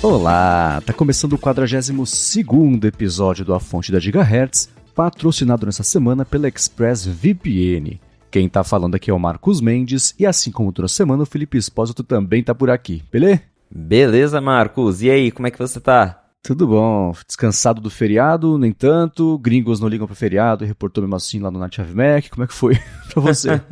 Olá, tá começando o 42º episódio do A Fonte da Gigahertz, patrocinado nessa semana pela ExpressVPN. Quem tá falando aqui é o Marcos Mendes e assim como toda semana o Felipe Espósito também tá por aqui, beleza? Beleza, Marcos. E aí, como é que você tá? Tudo bom. Descansado do feriado, nem tanto. Gringos não ligam pro feriado, reportou mesmo assim lá no Native Mac. Como é que foi pra você?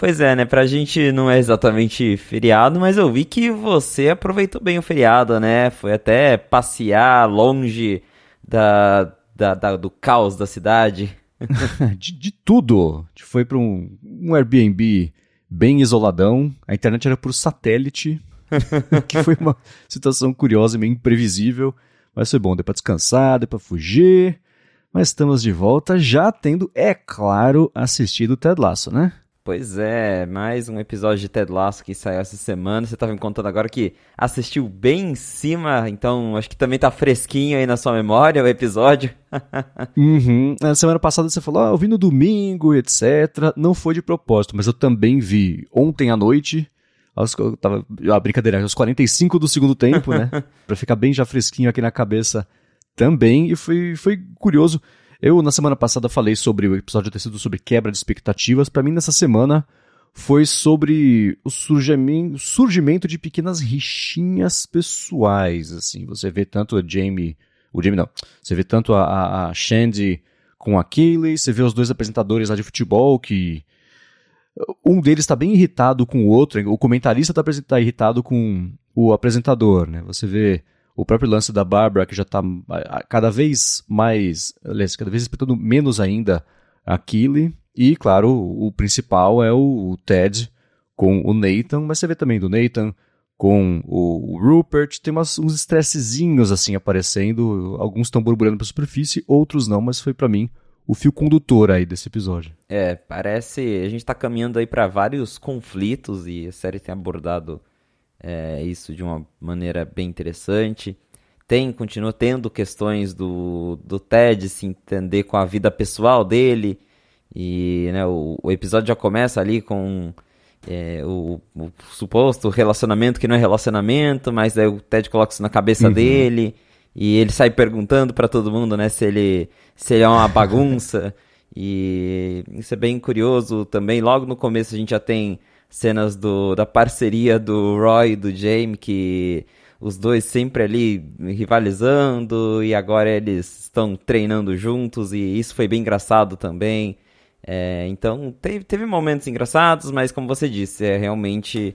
Pois é, né? Pra gente não é exatamente feriado, mas eu vi que você aproveitou bem o feriado, né? Foi até passear longe da, da, da do caos da cidade. de, de, tudo. A gente foi pra um, um Airbnb bem isoladão. A internet era por satélite, que foi uma situação curiosa e meio imprevisível. Mas foi bom, deu pra descansar, deu pra fugir. Mas estamos de volta já tendo, é claro, assistido o Ted Lasso, né? Pois é, mais um episódio de Ted Lasso que saiu essa semana. Você estava me contando agora que assistiu bem em cima, então acho que também tá fresquinho aí na sua memória o episódio. uhum. Na semana passada você falou, ah, eu vi no domingo, etc. Não foi de propósito, mas eu também vi ontem à noite. Aos, eu tava, a brincadeira, aos 45 do segundo tempo, né? pra ficar bem já fresquinho aqui na cabeça também. E foi, foi curioso eu, na semana passada, falei sobre o episódio ter sido sobre quebra de expectativas. Para mim, nessa semana, foi sobre o surgimento, surgimento de pequenas rixinhas pessoais, assim. Você vê tanto a Jamie... O Jamie não. Você vê tanto a, a, a Shandy com a Kaylee, você vê os dois apresentadores lá de futebol que... Um deles está bem irritado com o outro, o comentarista está tá irritado com o apresentador, né? Você vê o próprio lance da Barbara, que já está cada vez mais, aliás, cada vez respeitando menos ainda a Killy. E, claro, o, principal é o, o, Ted com o Nathan, mas você vê também do Nathan com o, o Rupert. Tem umas, uns estressezinhos assim aparecendo. Alguns estão borbulhando para a superfície, outros não, mas foi para mim o fio condutor aí desse episódio. É, parece. A gente está caminhando aí para vários conflitos e a série tem abordado é, isso de uma maneira bem interessante. Tem, continua tendo questões do, do Ted se entender com a vida pessoal dele. E né, o, o episódio já começa ali com é, o, o, suposto relacionamento que não é relacionamento, mas aí o Ted coloca isso na cabeça uhum. dele. E ele sai perguntando para todo mundo, né, se ele, se ele é uma bagunça. e isso é bem curioso também. Logo no começo a gente já tem cenas do, da parceria do Roy e do Jamie, que os dois sempre ali rivalizando e agora eles estão treinando juntos e isso foi bem engraçado também. É, então teve, teve momentos engraçados, mas como você disse, é realmente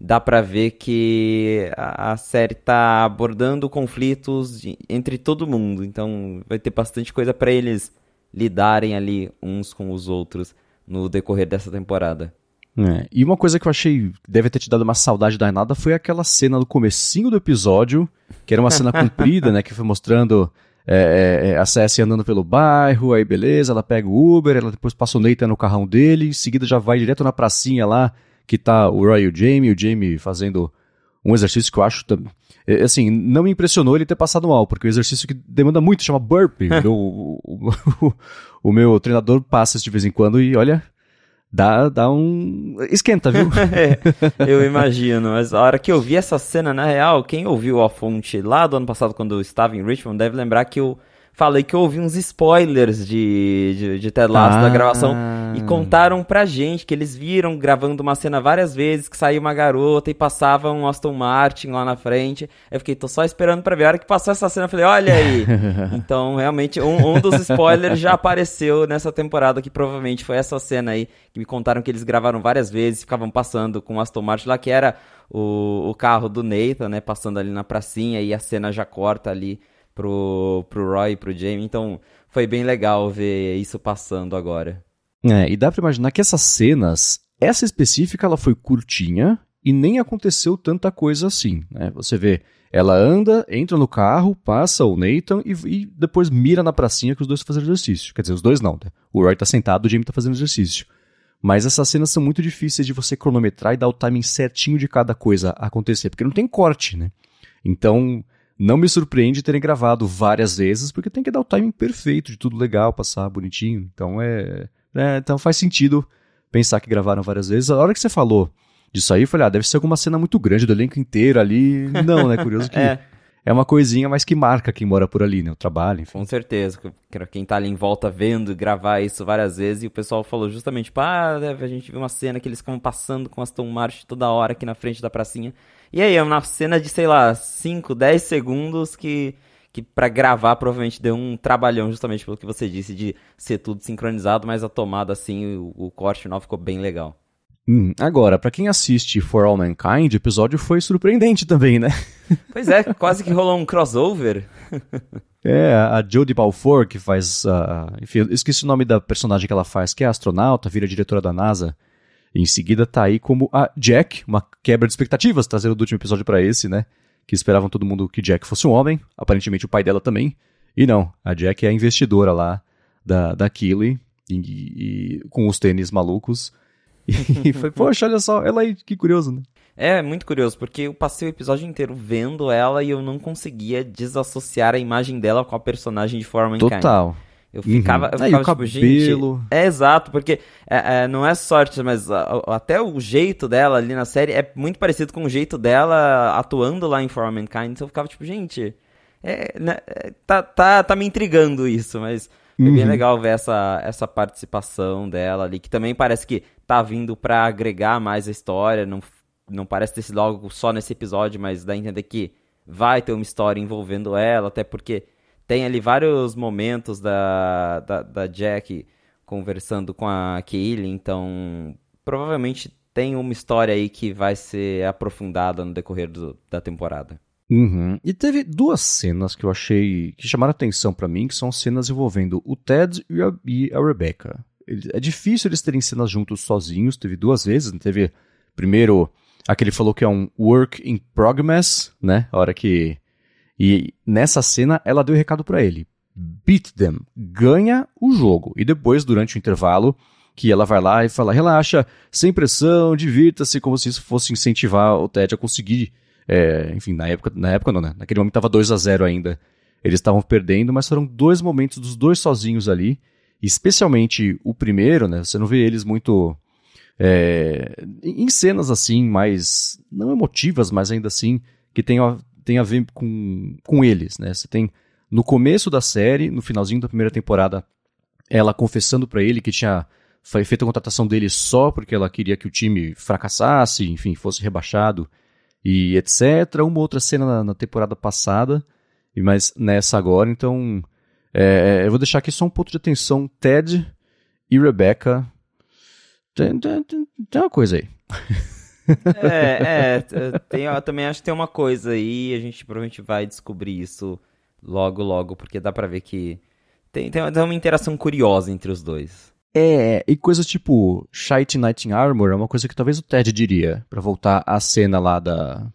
dá para ver que a, série tá abordando conflitos de, entre todo mundo. Então vai ter bastante coisa para eles lidarem ali uns com os outros no decorrer dessa temporada. É, e uma coisa que eu achei deve ter te dado uma saudade danada foi aquela cena do comecinho do episódio, que era uma cena comprida, né, que foi mostrando é, é, é a Cessie andando pelo bairro, aí beleza, ela pega o Uber, ela depois passa o Nathan no carrão dele, em seguida já vai direto na pracinha lá, que tá o Roy e o Jamie, o Jamie fazendo um exercício que eu acho, é, assim, não me impressionou ele ter passado mal, porque é um exercício que demanda muito, chama burpee, o, o, o, o meu treinador passa de vez em quando e olha, dá, dá um. Esquenta, viu? é, eu imagino. Mas a hora que eu vi essa cena, na real, quem ouviu a fonte lá do ano passado, quando eu estava em Richmond, deve lembrar que eu falei que eu ouvi uns spoilers de, de, de Ted Lasso ah. da gravação e contaram pra gente que eles viram gravando uma cena várias vezes, que saiu uma garota e passava um Aston Martin lá na frente. Eu fiquei, tô só esperando pra ver. A hora que passou essa cena, eu falei, olha aí. então, realmente, um, um dos spoilers já apareceu nessa temporada, que provavelmente foi essa cena aí, que me contaram que eles gravaram várias vezes, ficavam passando com o Aston Martin lá, que era o, o carro do Nathan, né, passando ali na pracinha, e a cena já corta ali pro, pro Roy e pro Jamie. Então foi bem legal ver isso passando agora. É, e dá pra imaginar que essas cenas, essa específica, ela foi curtinha e nem aconteceu tanta coisa assim, né? Você vê, ela anda, entra no carro, passa o Nathan e, e depois mira na pracinha que os dois estão fazendo exercício. Quer dizer, os dois não, né? O Roy tá sentado, o Jamie tá fazendo exercício. Mas essas cenas são muito difíceis de você cronometrar e dar o timing certinho de cada coisa acontecer, porque não tem corte, né? Então, não me surpreende terem gravado várias vezes, porque tem que dar o timing perfeito de tudo legal, passar bonitinho. Então é, é então faz sentido pensar que gravaram várias vezes. A hora que você falou disso aí, eu falei, ah, deve ser alguma cena muito grande do elenco inteiro ali. Não, né? Curioso que é. é uma coisinha, mas que marca quem mora por ali, né? O trabalho, enfim. Com certeza. Quem tá ali em volta vendo gravar isso várias vezes, e o pessoal falou justamente, tipo, ah, a gente viu uma cena que eles ficam passando com Aston Martin toda hora aqui na frente da pracinha. E aí, é uma cena de, sei lá, 5, 10 segundos que que para gravar provavelmente deu um trabalhão, justamente pelo que você disse, de ser tudo sincronizado, mas a tomada assim, o, o corte final ficou bem legal. Hum, agora, para quem assiste For All Mankind, o episódio foi surpreendente também, né? Pois é, quase que rolou um crossover. é, a Jodie Balfour, que faz. Uh, enfim, eu esqueci o nome da personagem que ela faz, que é astronauta, vira diretora da NASA. E em seguida tá aí como a Jack, uma quebra de expectativas, trazendo do último episódio para esse, né? Que esperavam todo mundo que Jack fosse um homem, aparentemente o pai dela também. E não, a Jack é a investidora lá da, da Keely, e, e, com os tênis malucos. E foi, poxa, olha só, ela aí, que curioso, né? É, muito curioso, porque eu passei o episódio inteiro vendo ela e eu não conseguia desassociar a imagem dela com a personagem de forma Total. Eu ficava, uhum. eu ficava tipo, cabelo. gente. É exato, porque é, é, não é sorte, mas a, até o jeito dela ali na série é muito parecido com o jeito dela atuando lá em For Mankind. Então eu ficava tipo, gente, é, né, é, tá, tá, tá me intrigando isso, mas uhum. é bem legal ver essa, essa participação dela ali, que também parece que tá vindo pra agregar mais a história. Não, não parece ter sido algo só nesse episódio, mas dá a entender que vai ter uma história envolvendo ela, até porque tem ali vários momentos da, da, da Jack conversando com a Kaylee, então provavelmente tem uma história aí que vai ser aprofundada no decorrer do, da temporada. Uhum. E teve duas cenas que eu achei que chamaram atenção para mim, que são cenas envolvendo o Ted e a, e a Rebecca. É difícil eles terem cenas juntos sozinhos, teve duas vezes, teve primeiro aquele falou que é um work in progress, né? A hora que e nessa cena ela deu o recado para ele: beat them, ganha o jogo. E depois, durante o intervalo, que ela vai lá e fala: relaxa, sem pressão, divirta-se, como se isso fosse incentivar o Ted a conseguir. É, enfim, na época, na época não, né? Naquele momento estava 2 a 0 ainda. Eles estavam perdendo, mas foram dois momentos dos dois sozinhos ali. Especialmente o primeiro, né? Você não vê eles muito. É, em cenas assim, mais. não emotivas, mas ainda assim, que tem, tem a ver com, com eles, né? Você tem no começo da série, no finalzinho da primeira temporada, ela confessando para ele que tinha feito a contratação dele só porque ela queria que o time fracassasse, enfim, fosse rebaixado e etc. Uma outra cena na, na temporada passada, mas nessa agora, então é, eu vou deixar aqui só um ponto de atenção. Ted e Rebecca. Tem, tem, tem uma coisa aí. É, é tem, eu também acho que tem uma coisa aí, a gente provavelmente vai descobrir isso logo, logo, porque dá pra ver que tem, tem uma interação curiosa entre os dois. É, e coisas tipo Shite Knight in Armor é uma coisa que talvez o Ted diria, para voltar à cena lá da,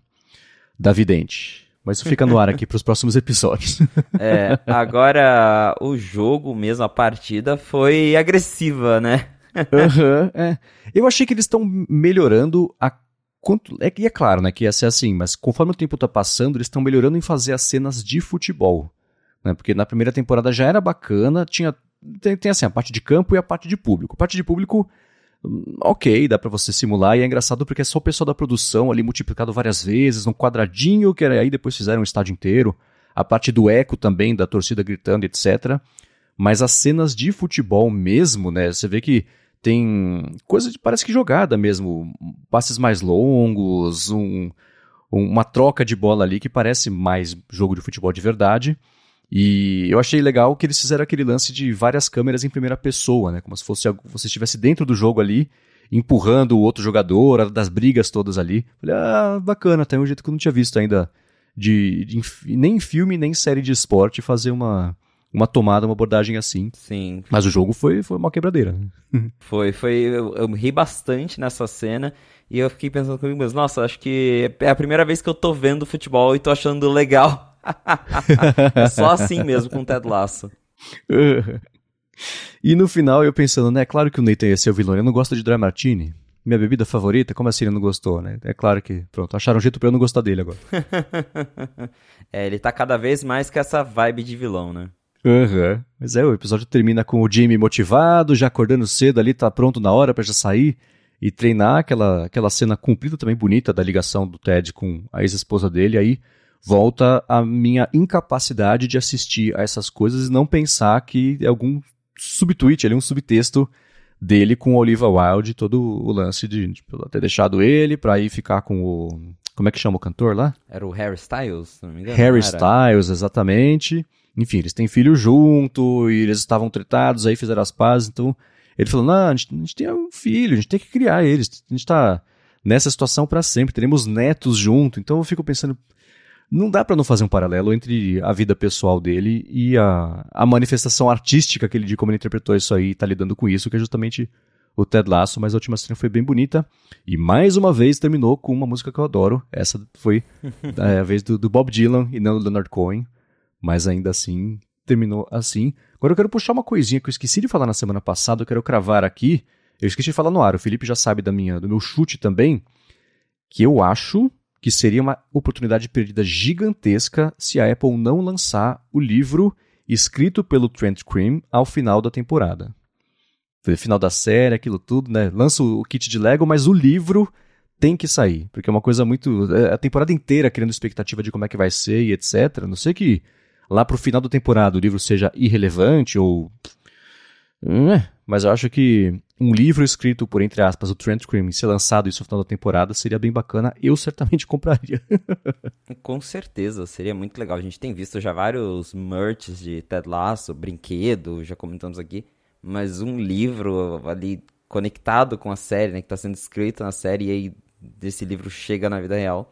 da Vidente. Mas isso fica no ar aqui para os próximos episódios. É, agora o jogo mesmo, a partida, foi agressiva, né? uhum, é. Eu achei que eles estão melhorando a Quanto, é, e é claro, né, que ia ser assim, mas conforme o tempo está passando, eles estão melhorando em fazer as cenas de futebol. Né, porque na primeira temporada já era bacana, tinha tem, tem assim, a parte de campo e a parte de público. A parte de público, hum, ok, dá para você simular, e é engraçado porque é só o pessoal da produção ali multiplicado várias vezes, num quadradinho, que aí depois fizeram um estádio inteiro. A parte do eco também, da torcida gritando, etc. Mas as cenas de futebol mesmo, né, você vê que tem coisa de parece que jogada mesmo, passes mais longos, um, uma troca de bola ali que parece mais jogo de futebol de verdade. E eu achei legal que eles fizeram aquele lance de várias câmeras em primeira pessoa, né? Como se fosse você estivesse dentro do jogo ali, empurrando o outro jogador, das brigas todas ali. Falei, ah, bacana, tem um jeito que eu não tinha visto ainda de, de nem em filme, nem em série de esporte fazer uma, uma tomada, uma abordagem assim. Sim. Mas o jogo foi, foi uma quebradeira. foi, foi. Eu, eu, ri bastante nessa cena. E eu fiquei pensando comigo mesmo, nossa, acho que é a primeira vez que eu tô vendo futebol e tô achando legal. é só assim mesmo com o Ted Lasso. E no final eu pensando, né? Claro que o Nathan ia ser o vilão. Eu não gosto de Dry Martini. Minha bebida favorita, como assim ele não gostou, né? É claro que, pronto, acharam um jeito pra eu não gostar dele agora. é, ele tá cada vez mais com essa vibe de vilão, né? Aham. Uhum. Mas é, o episódio termina com o Jimmy motivado, já acordando cedo ali, tá pronto na hora para já sair e treinar aquela, aquela cena cumprida também bonita da ligação do Ted com a ex-esposa dele. Aí volta a minha incapacidade de assistir a essas coisas e não pensar que é algum subtweet ali, um subtexto dele com Oliva Wilde, todo o lance de, tipo, ter deixado ele pra ir ficar com o. Como é que chama o cantor lá? Era o Harry Styles, se não me engano. Harry Styles, exatamente. Enfim, eles têm filho junto e eles estavam tratados, aí fizeram as pazes, então ele falou: não, a gente, a gente tem um filho, a gente tem que criar eles, a gente tá nessa situação para sempre, teremos netos junto, então eu fico pensando, não dá para não fazer um paralelo entre a vida pessoal dele e a, a manifestação artística que ele de como ele interpretou isso aí, tá lidando com isso, que é justamente o Ted Lasso, mas a última cena foi bem bonita. E mais uma vez terminou com uma música que eu adoro. Essa foi é, a vez do, do, Bob Dylan e não do Leonard Cohen. Mas ainda assim, terminou assim. Agora eu quero puxar uma coisinha que eu esqueci de falar na semana passada, eu quero cravar aqui. Eu esqueci de falar no ar, o Felipe já sabe da minha, do meu chute também, que eu acho que seria uma oportunidade perdida gigantesca se a Apple não lançar o livro escrito pelo Trent Cream ao final da temporada. Final da série, aquilo tudo, né? Lança o kit de Lego, mas o livro tem que sair, porque é uma coisa muito. É, a temporada inteira criando expectativa de como é que vai ser e etc. Não sei que lá pro final da temporada o livro seja irrelevante ou. É, mas eu acho que um livro escrito por, entre aspas, o Trent Cream ser lançado isso no final da temporada seria bem bacana. Eu certamente compraria. Com certeza, seria muito legal. A gente tem visto já vários merches de Ted Lasso, brinquedo, já comentamos aqui. Mas um livro ali conectado com a série, né, que está sendo escrito na série e aí desse livro chega na vida real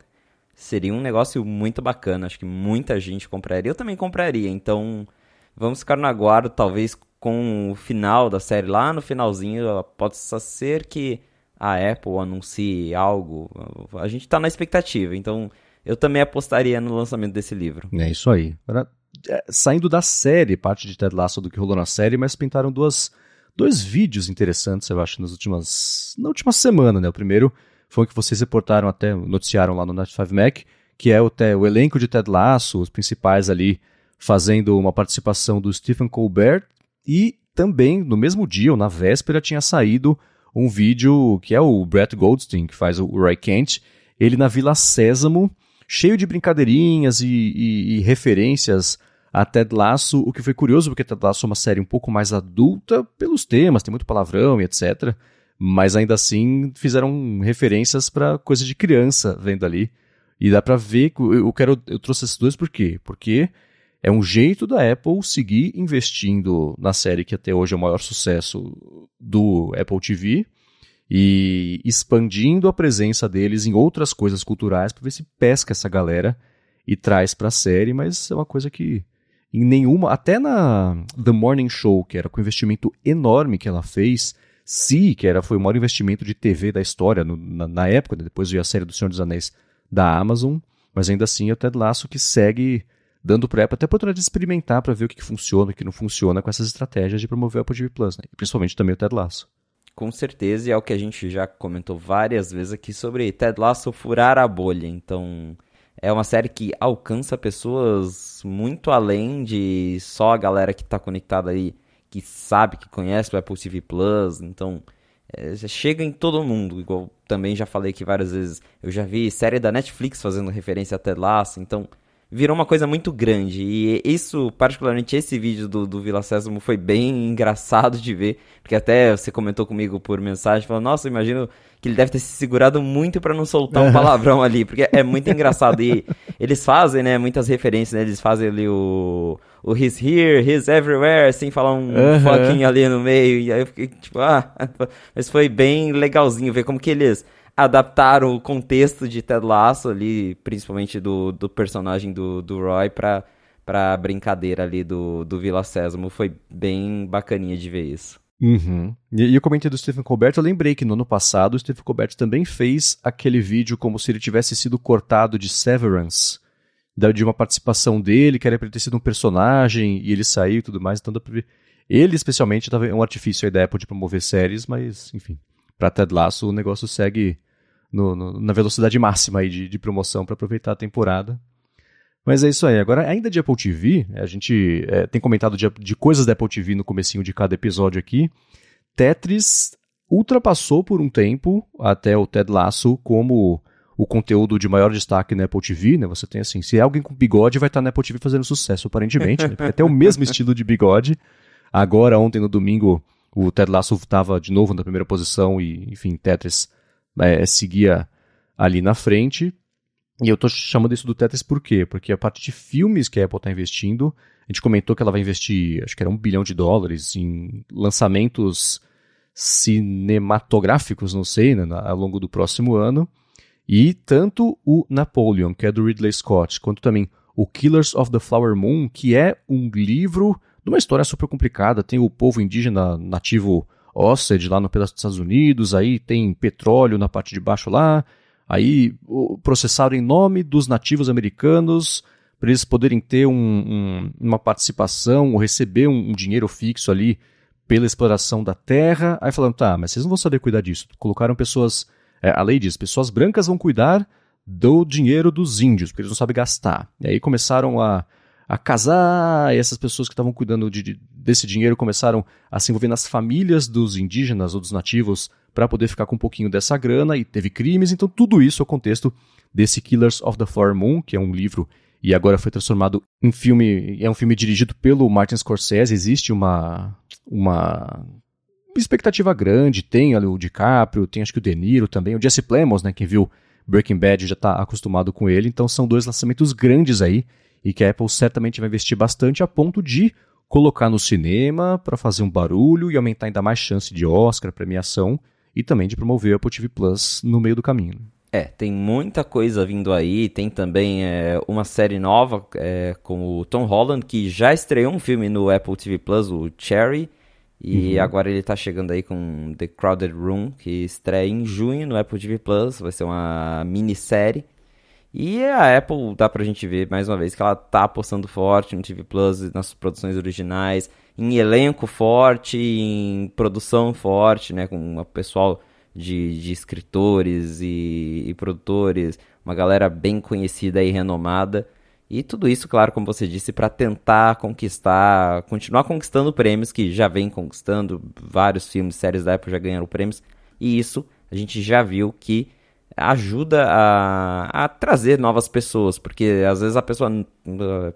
seria um negócio muito bacana. Acho que muita gente compraria. Eu também compraria. Então, vamos ficar no aguardo, talvez com o final da série lá no finalzinho. Pode ser que a Apple anuncie algo. A gente está na expectativa. Então, eu também apostaria no lançamento desse livro. É isso aí. Agora, é, saindo da série, parte de Ted Lasso do que rolou na série, mas pintaram duas, dois vídeos interessantes, eu acho, nas últimas, na última semana, né? O primeiro foi o que vocês reportaram até, noticiaram lá no Night 5 Mac, que é o, o elenco de Ted Lasso, os principais ali fazendo uma participação do Stephen Colbert. E também no mesmo dia, ou na véspera, tinha saído um vídeo que é o Brett Goldstein, que faz o Roy Kent, ele na Vila Sésamo, cheio de brincadeirinhas e, e, e referências a Ted Lasso, o que foi curioso porque Ted Lasso é uma série um pouco mais adulta pelos temas, tem muito palavrão e etc mas ainda assim fizeram referências para coisa de criança vendo ali. E dá para ver que eu quero eu trouxe esses dois por quê? Porque é um jeito da Apple seguir investindo na série que até hoje é o maior sucesso do Apple TV e expandindo a presença deles em outras coisas culturais para ver se pesca essa galera e traz para a série, mas é uma coisa que em nenhuma, até na The Morning Show, que era com investimento enorme que ela fez, Si, que era, foi o maior investimento de TV da história no, na, na, época, né? depois veio a série do Senhor dos Anéis da Amazon, mas ainda assim é o Ted Lasso que segue dando para Apple até a oportunidade de experimentar para ver o que, que funciona e o que não funciona com essas estratégias de promover o Apple TV Plus, né? e principalmente também o Ted Lasso. Com certeza, e é o que a gente já comentou várias vezes aqui sobre Ted Lasso furar a bolha. Então, é uma série que alcança pessoas muito além de só a galera que está conectada aí que sabe, que conhece o Apple TV Plus, então é, chega em todo mundo, igual também já falei aqui várias vezes. Eu já vi série da Netflix fazendo referência a Ted Lasso, então virou uma coisa muito grande. E isso, particularmente esse vídeo do, do Vila Sésamo, foi bem engraçado de ver. Porque até você comentou comigo por mensagem, falou, nossa, imagino que ele deve ter se segurado muito para não soltar um palavrão ali, porque é muito engraçado. E eles fazem, né, muitas referências, né? Eles fazem ali o, o he's here, he's everywhere, sem falar um uhum. fucking ali no meio. E aí eu fiquei tipo, ah, mas foi bem legalzinho ver como que eles adaptaram o contexto de Ted Lasso ali, principalmente do, do personagem do, do Roy, pra, pra brincadeira ali do, do Vila Sésamo. Foi bem bacaninha de ver isso. Uhum. E, e eu comentei do Stephen Colbert, eu lembrei que no ano passado o Stephen Colbert também fez aquele vídeo como se ele tivesse sido cortado de Severance, de uma participação dele, que era pra ele ter sido um personagem, e ele saiu e tudo mais, então. Ele, especialmente, é um artifício aí da Apple de promover séries, mas, enfim, para Ted Lasso o negócio segue no, no, na velocidade máxima aí de, de promoção para aproveitar a temporada. Mas é isso aí. Agora, ainda de Apple TV, a gente é, tem comentado de, de, coisas da Apple TV no comecinho de cada episódio aqui. Tetris ultrapassou por um tempo até o Ted Lasso como o conteúdo de maior destaque na Apple TV, né? Você tem assim, se é alguém com bigode, vai estar na Apple TV fazendo sucesso, aparentemente, né? Porque até o mesmo estilo de bigode. Agora, ontem no domingo, o Ted Lasso estava de novo na primeira posição e, enfim, Tetris é, seguia ali na frente. E eu estou chamando isso do Tetris por quê? Porque a parte de filmes que a Apple está investindo, a gente comentou que ela vai investir, acho que era um bilhão de dólares em lançamentos cinematográficos, não sei, né, ao longo do próximo ano. E tanto o Napoleon, que é do Ridley Scott, quanto também o Killers of the Flower Moon, que é um livro de uma história super complicada. Tem o povo indígena nativo Osage lá no pedaço dos Estados Unidos, aí tem petróleo na parte de baixo lá, aí processaram em nome dos nativos americanos para eles poderem ter um, um, uma participação ou receber um, um dinheiro fixo ali pela exploração da terra. Aí falando, tá, mas vocês não vão saber cuidar disso. Colocaram pessoas é, a lei diz: pessoas brancas vão cuidar do dinheiro dos índios, porque eles não sabem gastar. E aí começaram a, a casar, e essas pessoas que estavam cuidando de, de, desse dinheiro começaram a se envolver nas famílias dos indígenas ou dos nativos para poder ficar com um pouquinho dessa grana, e teve crimes. Então, tudo isso é o contexto desse Killers of the Flower Moon, que é um livro e agora foi transformado em filme. É um filme dirigido pelo Martin Scorsese. Existe uma, uma expectativa grande, tem ali o DiCaprio, tem acho que o De Niro também, o Jesse Plemons, né, quem viu Breaking Bad já está acostumado com ele, então são dois lançamentos grandes aí, e que a Apple certamente vai investir bastante a ponto de colocar no cinema para fazer um barulho e aumentar ainda mais chance de Oscar, premiação, e também de promover a Apple TV Plus no meio do caminho. É, tem muita coisa vindo aí. Tem também é, uma série nova é, com o Tom Holland, que já estreou um filme no Apple TV Plus, o Cherry. E uhum. agora ele tá chegando aí com The Crowded Room, que estreia em junho no Apple TV Plus, vai ser uma minissérie. E a Apple, dá pra gente ver mais uma vez que ela tá apostando forte no TV Plus, nas produções originais, em elenco forte, em produção forte, né, com o pessoal de, de escritores e, e produtores, uma galera bem conhecida e renomada. E tudo isso, claro, como você disse, para tentar conquistar, continuar conquistando prêmios que já vem conquistando, vários filmes, séries da Apple já ganharam prêmios, e isso a gente já viu que ajuda a, a trazer novas pessoas, porque às vezes a pessoa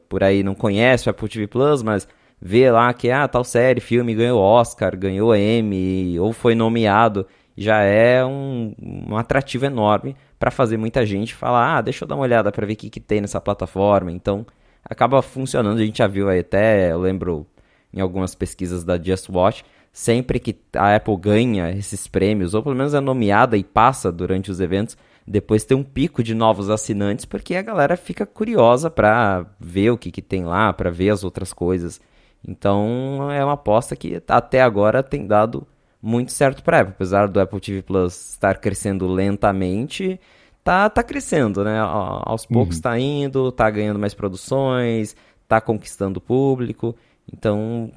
por aí não conhece o Apple TV Plus, mas vê lá que ah, tal série, filme ganhou Oscar, ganhou Emmy, ou foi nomeado, já é um, um atrativo enorme para fazer muita gente falar, ah, deixa eu dar uma olhada para ver o que, que tem nessa plataforma. Então, acaba funcionando. A gente já viu aí até, eu lembro em algumas pesquisas da Just Watch, sempre que a Apple ganha esses prêmios, ou pelo menos é nomeada e passa durante os eventos, depois tem um pico de novos assinantes, porque a galera fica curiosa para ver o que, que tem lá, para ver as outras coisas. Então é uma aposta que até agora tem dado muito certo para a Apple. Apesar do Apple TV Plus estar crescendo lentamente, tá, tá crescendo, né? Aos poucos está uhum. indo, tá ganhando mais produções, tá conquistando o público. Então,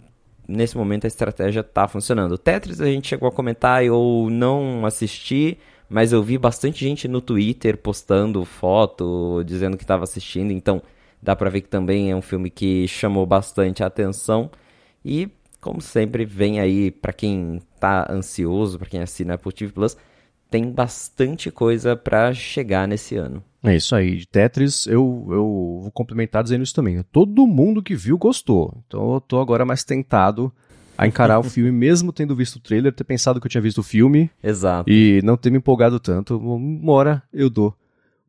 nesse momento a estratégia tá funcionando. O Tetris a gente chegou a comentar, eu não assisti, mas eu vi bastante gente no Twitter postando foto, dizendo que estava assistindo, então dá para ver que também é um filme que chamou bastante a atenção. E como sempre, vem aí para quem tá ansioso, para quem assina Apple TV Plus, tem bastante coisa para chegar nesse ano. É isso aí. De Tetris, eu, eu vou complementar dizendo isso também. Todo mundo que viu gostou. Então eu tô agora mais tentado a encarar o filme, mesmo tendo visto o trailer, ter pensado que eu tinha visto o filme. Exato. E não ter me empolgado tanto. Uma hora eu dou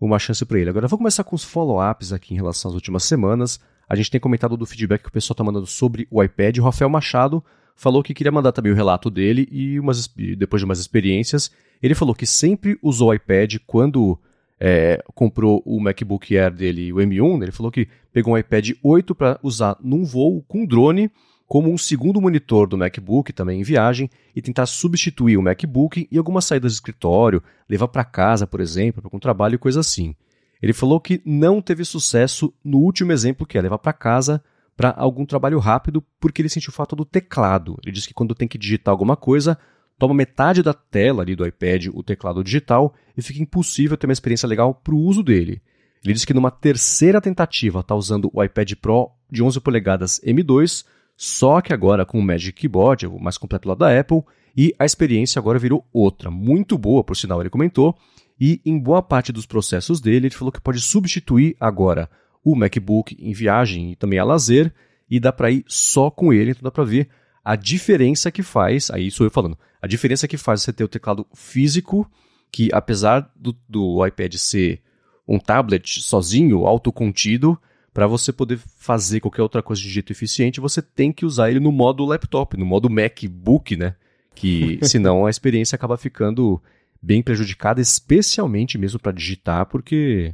uma chance para ele. Agora eu vou começar com os follow-ups aqui em relação às últimas semanas. A gente tem comentado do feedback que o pessoal está mandando sobre o iPad. O Rafael Machado falou que queria mandar também o relato dele e umas, depois de umas experiências. Ele falou que sempre usou o iPad quando é, comprou o MacBook Air dele, o M1. Ele falou que pegou um iPad 8 para usar num voo com drone como um segundo monitor do MacBook, também em viagem, e tentar substituir o MacBook em algumas saídas de escritório, levar para casa, por exemplo, para um trabalho e coisa assim. Ele falou que não teve sucesso no último exemplo, que é levar para casa para algum trabalho rápido, porque ele sentiu falta do teclado. Ele disse que quando tem que digitar alguma coisa, toma metade da tela ali do iPad o teclado digital e fica impossível ter uma experiência legal para o uso dele. Ele disse que numa terceira tentativa está usando o iPad Pro de 11 polegadas M2, só que agora com o Magic Keyboard, o mais completo lá da Apple, e a experiência agora virou outra, muito boa, por sinal, ele comentou, e em boa parte dos processos dele, ele falou que pode substituir agora o MacBook em viagem e também a lazer, e dá para ir só com ele, então dá para ver a diferença que faz, aí sou eu falando, a diferença que faz você ter o teclado físico, que apesar do, do iPad ser um tablet sozinho, autocontido, para você poder fazer qualquer outra coisa de jeito eficiente, você tem que usar ele no modo laptop, no modo MacBook, né? Que senão a experiência acaba ficando bem prejudicada, especialmente mesmo para digitar, porque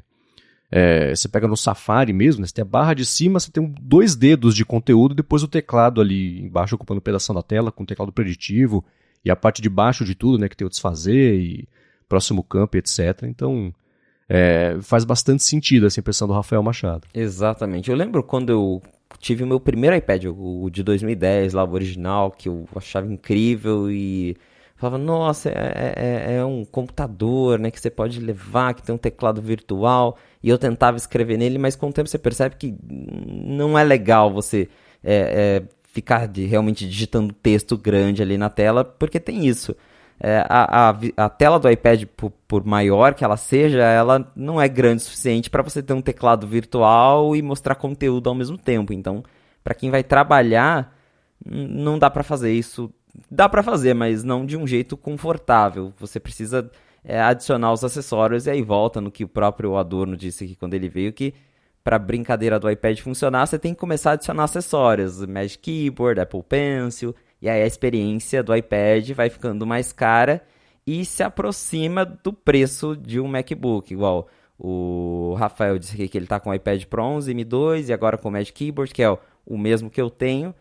é, você pega no Safari mesmo, né, você tem a barra de cima, você tem dois dedos de conteúdo depois o teclado ali embaixo ocupando um pedaço da tela, com o teclado preditivo, e a parte de baixo de tudo, né, que tem o desfazer e próximo campo, etc. Então, é, faz bastante sentido essa impressão do Rafael Machado. Exatamente. Eu lembro quando eu tive o meu primeiro iPad, o de 2010, lá o original, que eu achava incrível e falava, nossa, é, é, é, é, um computador, né, que você pode levar, que tem um teclado virtual, e eu tentava escrever nele, mas com o tempo você percebe que não é legal você é, é ficar de, realmente digitando texto grande ali na tela, porque tem isso é, a, a, a, tela do iPad, por, por, maior que ela seja, ela não é grande o suficiente para você ter um teclado virtual e mostrar conteúdo ao mesmo tempo. Então, para quem vai trabalhar, não dá para fazer isso. Dá para fazer, mas não de um jeito confortável. Você precisa é, adicionar os acessórios e aí volta no que o próprio Adorno disse aqui quando ele veio que para brincadeira do iPad funcionar, você tem que começar a adicionar acessórios, Magic Keyboard, Apple Pencil, e aí a experiência do iPad vai ficando mais cara e se aproxima do preço de um MacBook, igual o Rafael disse aqui que ele está com o iPad Pro 11 M2 e agora com o Magic Keyboard, que é o mesmo que eu tenho.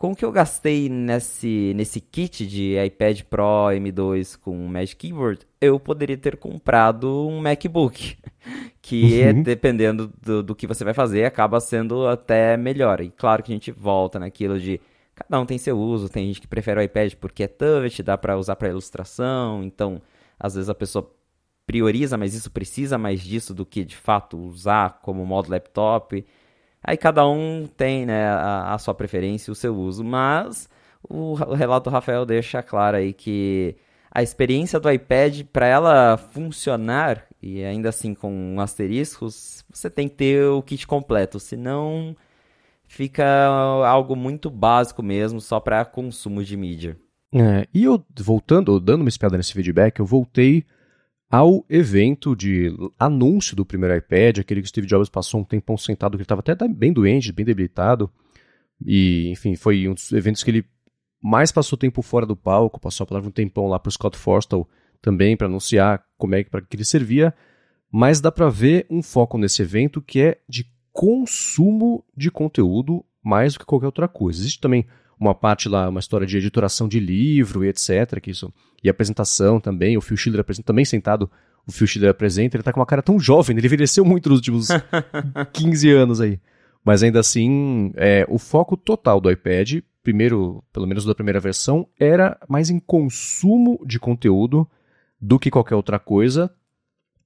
Com o que eu gastei nesse, nesse kit de iPad Pro M2 com Magic Keyboard, eu poderia ter comprado um MacBook, que uhum. dependendo do, do que você vai fazer, acaba sendo até melhor. E claro que a gente volta naquilo de Cada um tem seu uso, tem gente que prefere o iPad porque é touch, dá para usar para ilustração, então às vezes a pessoa prioriza, mas isso precisa mais disso do que de fato usar como modo laptop. Aí cada um tem né, a, a sua preferência e o seu uso, mas o, o relato do Rafael deixa claro aí que a experiência do iPad, para ela funcionar, e ainda assim com asteriscos, você tem que ter o kit completo, senão fica algo muito básico mesmo, só para consumo de mídia. É, e eu, voltando, dando uma espiada nesse feedback, eu voltei ao evento de anúncio do primeiro iPad, aquele que Steve Jobs passou um tempão sentado, que ele estava até bem doente, bem debilitado. E, enfim, foi um dos eventos que ele mais passou tempo fora do palco, passou a palavra um tempão lá para o Scott Forstall também para anunciar como é que para que ele servia, mas dá para ver um foco nesse evento que é de consumo de conteúdo mais do que qualquer outra coisa. Existe também uma parte lá, uma história de editoração de livro e etc. Que isso, e apresentação também. O Phil Schiller apresenta também sentado. O Phil Schiller apresenta, ele tá com uma cara tão jovem, ele envelheceu muito nos últimos 15 anos aí. Mas ainda assim, é, o foco total do iPad, primeiro, pelo menos da primeira versão, era mais em consumo de conteúdo do que qualquer outra coisa,